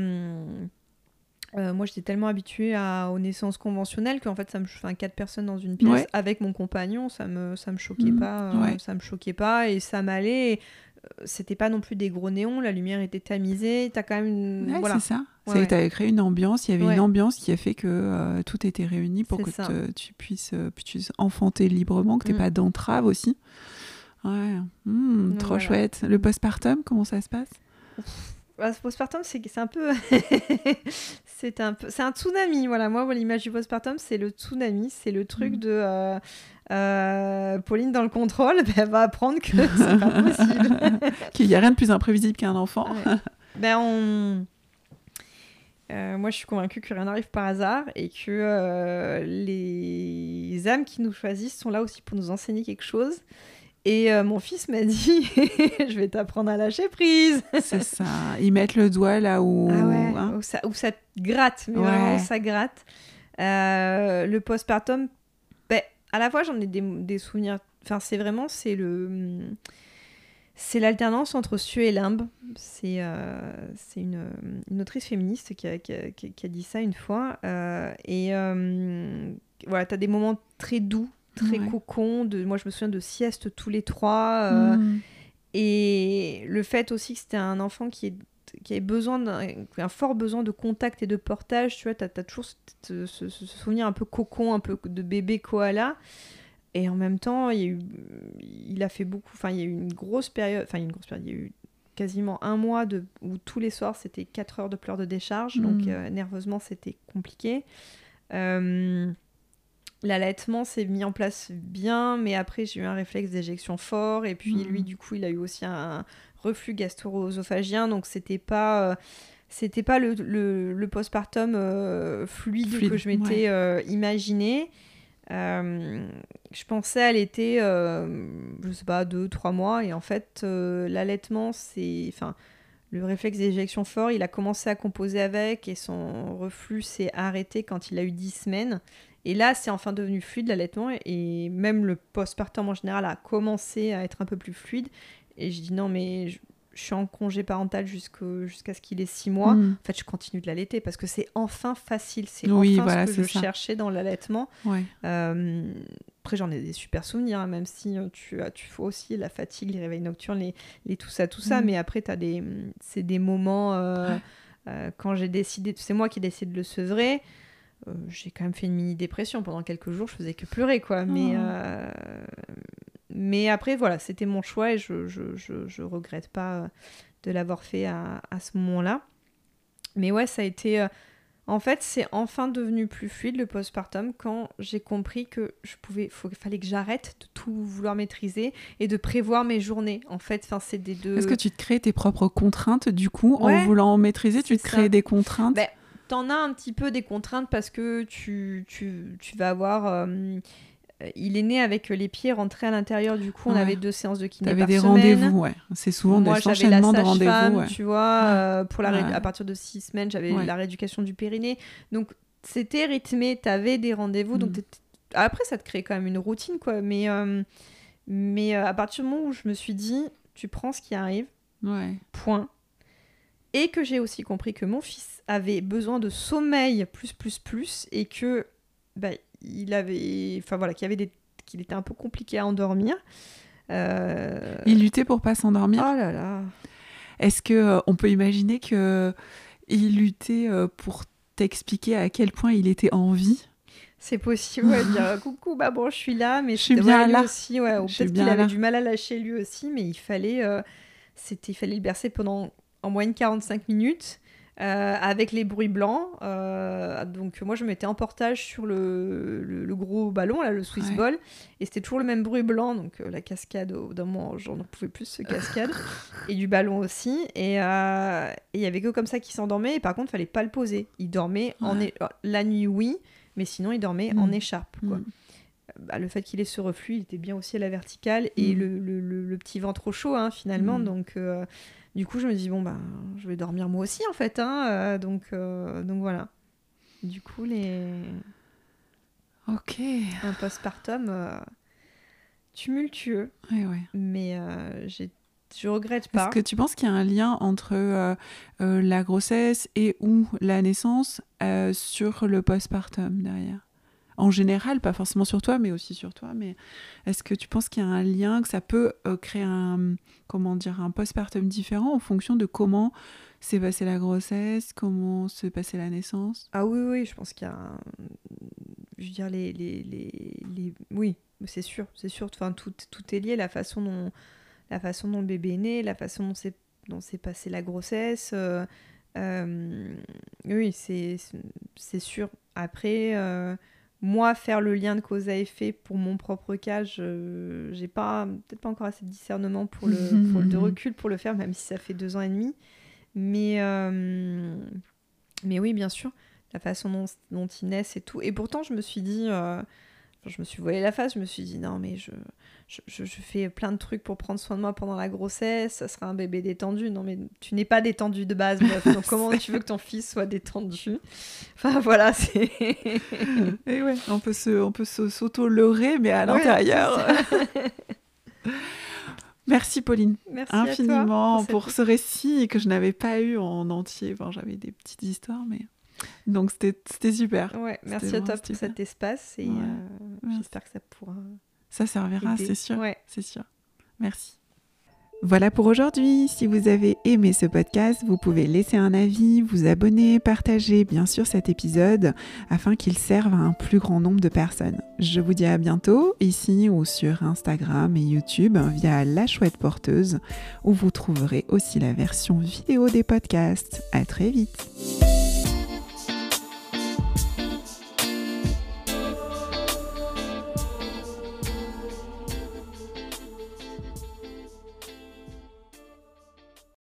euh, moi, j'étais tellement habituée à, aux naissances conventionnelles qu'en fait, ça me, enfin, quatre personnes dans une pièce avec mon compagnon, ça me, ça me choquait mmh. pas, euh, ça me choquait pas et ça m'allait. Euh, c'était pas non plus des gros néons, la lumière était tamisée, t'as quand même. Ouais, c'est ça. Ouais, t'avais créé une ambiance, il y avait une ambiance qui a fait que tout était réuni pour que tu puisses, puisses enfanter librement, que t'aies mmh. pas d'entrave aussi. Ouais, mmh, trop chouette. Le postpartum, comment ça se passe? Bah, postpartum, c'est un peu. c'est un, peu... un tsunami. Voilà, moi, l'image du postpartum, c'est le tsunami. C'est le truc mm. de. Euh, euh, Pauline dans le contrôle, ben, elle va apprendre que c'est pas possible. Qu'il n'y a rien de plus imprévisible qu'un enfant. ben, on. Euh, moi, je suis convaincue que rien n'arrive par hasard et que les âmes qui nous choisissent sont là aussi pour nous enseigner quelque chose. Et euh, mon fils m'a dit Je vais t'apprendre à lâcher prise. C'est ça. Ils mettent le doigt là où. Ah ouais, hein. où, ça, où, ça, gratte, mais vraiment ça gratte. Euh, le postpartum, ben, à la fois j'en ai des, des souvenirs. Enfin, c'est vraiment c'est le c'est l'alternance entre cieux et limbe. C'est euh, une, une, autrice féministe qui a, qui, a, qui a, dit ça une fois. et voilà, tu as des moments très doux très cocon. De, moi, je me souviens de sieste tous les trois. Euh, mm. Et le fait aussi que c'était un enfant qui, est, qui avait besoin un fort besoin de contact et de portage. Tu vois, tu as, toujours ce, souvenir un peu cocon, un peu de bébé koala. Et en même temps, il, y a eu, il a fait beaucoup. Enfin, il y a eu une grosse période. Enfin, il y a une grosse période. Il y a eu quasiment un mois de, où tous les soirs c'était 4 heures de pleurs de décharge. Donc, mm. euh, nerveusement, c'était compliqué. Euh, L'allaitement s'est mis en place bien, mais après j'ai eu un réflexe d'éjection fort et puis lui mmh. du coup il a eu aussi un reflux gastro-œsophagien donc c'était pas euh, c'était pas le, le, postpartum euh, fluide, que je m'étais euh, imaginé. je pensais à l'été, je sais pas, deux, trois mois, et en fait, l'allaitement, c'est. Enfin, le réflexe d'éjection fort, il a commencé à composer avec, et son reflux s'est arrêté quand il a eu dix semaines. Et là, c'est enfin devenu fluide l'allaitement et même le postpartum en général a commencé à être un peu plus fluide. Et je dis non, mais je, suis en congé parental jusqu'à ce qu'il ait six mois. Mm. En fait, je continue de l'allaiter parce que c'est enfin facile. C'est enfin ce que je cherchais dans l'allaitement. Euh, après, j'en ai des super souvenirs, hein, même si euh, tu, as, tu fais aussi la fatigue, les réveils nocturnes, les, les tout ça, tout ça. Mm. Mais après, c'est des moments. Euh, quand j'ai décidé, c'est moi qui ai décidé de le sevrer. Euh, j'ai quand même fait une mini dépression pendant quelques jours, je faisais que pleurer quoi. Mais, oh. euh, mais après voilà, c'était mon choix et je, je, je, regrette pas euh, de l'avoir fait à, à ce moment-là. Mais ouais, ça a été. En fait, c'est enfin devenu plus fluide le postpartum quand j'ai compris que je pouvais, faut, fallait que j'arrête de tout vouloir maîtriser et de prévoir mes journées. En fait, enfin, c'est des deux. Est-ce que tu te crées tes propres contraintes du coup en voulant maîtriser? Tu te crées des contraintes? Ben, T'en as un petit peu des contraintes parce que tu, tu, tu vas avoir. Euh, euh, il est né avec les pieds rentrés à l'intérieur. Du coup, on avait deux séances de kiné par des rendez-vous, ouais. C'est souvent Moi, des enchaînements de rendez-vous. Tu vois, euh, pour la à partir de six semaines, j'avais la rééducation du périnée. Donc, c'était rythmé. Tu avais des rendez-vous. Donc, mm. après, ça te crée quand même une routine, quoi. Mais, euh, mais à partir du moment où je me suis dit, tu prends ce qui arrive, point. Et que j'ai aussi compris que mon fils avait besoin de sommeil plus, plus, plus, et que bah, il avait, enfin voilà, qu'il avait des, qu'il était un peu compliqué à endormir. Euh, il luttait pour pas s'endormir. Oh là là. Est-ce que euh, on peut imaginer que il luttait euh, pour t'expliquer à quel point il était en vie? C'est possible, ouais, dire coucou, bah bon, je suis là, mais je suis bien là aussi, ouais, peut-être qu'il avait du mal à lâcher lui aussi, mais il fallait, c'était, il fallait le bercer pendant en moyenne 45 minutes. Euh, avec les bruits blancs. Euh, donc moi je mettais en portage sur le, le, gros ballon, là, le Swiss Ball, et c'était toujours le même bruit blanc, donc euh, la cascade, d'un moment j'en pouvais plus ce cascade, et du ballon aussi, et il y avait que comme ça qui s'endormait, et par contre fallait pas le poser. Il dormait en la nuit oui, mais sinon il dormait en mm. écharpe. Quoi. Mm. Bah, le fait qu'il ait ce reflux, il était bien aussi à la verticale, et mm. le, le, petit ventre au chaud hein, finalement, donc du coup, je me dis, bon, bah, je vais dormir moi aussi, en fait. Hein, euh, donc, euh, donc voilà. Du coup, les. Ok. Un postpartum euh, tumultueux. Ouais, ouais. Mais j'ai je regrette pas. Est-ce que tu penses qu'il y a un lien entre la grossesse et ou la naissance sur le postpartum derrière? En général, pas forcément sur toi, mais aussi sur toi. Mais est-ce que tu penses qu'il y a un lien, que ça peut euh, créer un, comment dire, un postpartum différent en fonction de comment s'est passée la grossesse, comment s'est passée la naissance? Ah oui, oui, je pense qu'il y a un... Je veux dire, les... les, les, Oui, c'est sûr, c'est sûr. Enfin, tout, tout est lié, la façon dont, la façon dont le bébé est né, la façon dont s'est, dont s'est passée la grossesse... Euh, euh, oui, c'est, c'est sûr. Après, moi, faire le lien de cause à effet pour mon propre cas, je j'ai pas peut-être pas encore assez de discernement pour le, pour de recul pour le faire, même si ça fait deux ans et demi. Mais euh, mais oui, bien sûr, la façon dont, dont ils naissent et tout. Et pourtant, je me suis dit, euh, je me suis voilé la face, je me suis dit non mais je, je, fais plein de trucs pour prendre soin de moi pendant la grossesse, ça sera un bébé détendu. Non mais tu n'es pas détendu de base, meuf. Donc comment tu veux que ton fils soit détendu? Enfin voilà, c'est. Et ouais, on peut se, on peut s'auto-leurrer, mais à l'intérieur. Merci Pauline, Merci infiniment pour, ce récit que je n'avais pas eu en entier. Enfin, j'avais des petites histoires, mais donc c'était super. Ouais, merci à toi pour cet espace et euh, j'espère que ça pourra. Ça servira, c'est sûr. C'est sûr. Merci. Voilà pour aujourd'hui. Si vous avez aimé ce podcast, vous pouvez laisser un avis, vous abonner, partager bien sûr cet épisode afin qu'il serve à un plus grand nombre de personnes. Je vous dis à bientôt ici ou sur Instagram et YouTube via La Chouette Porteuse où vous trouverez aussi la version vidéo des podcasts. À très vite.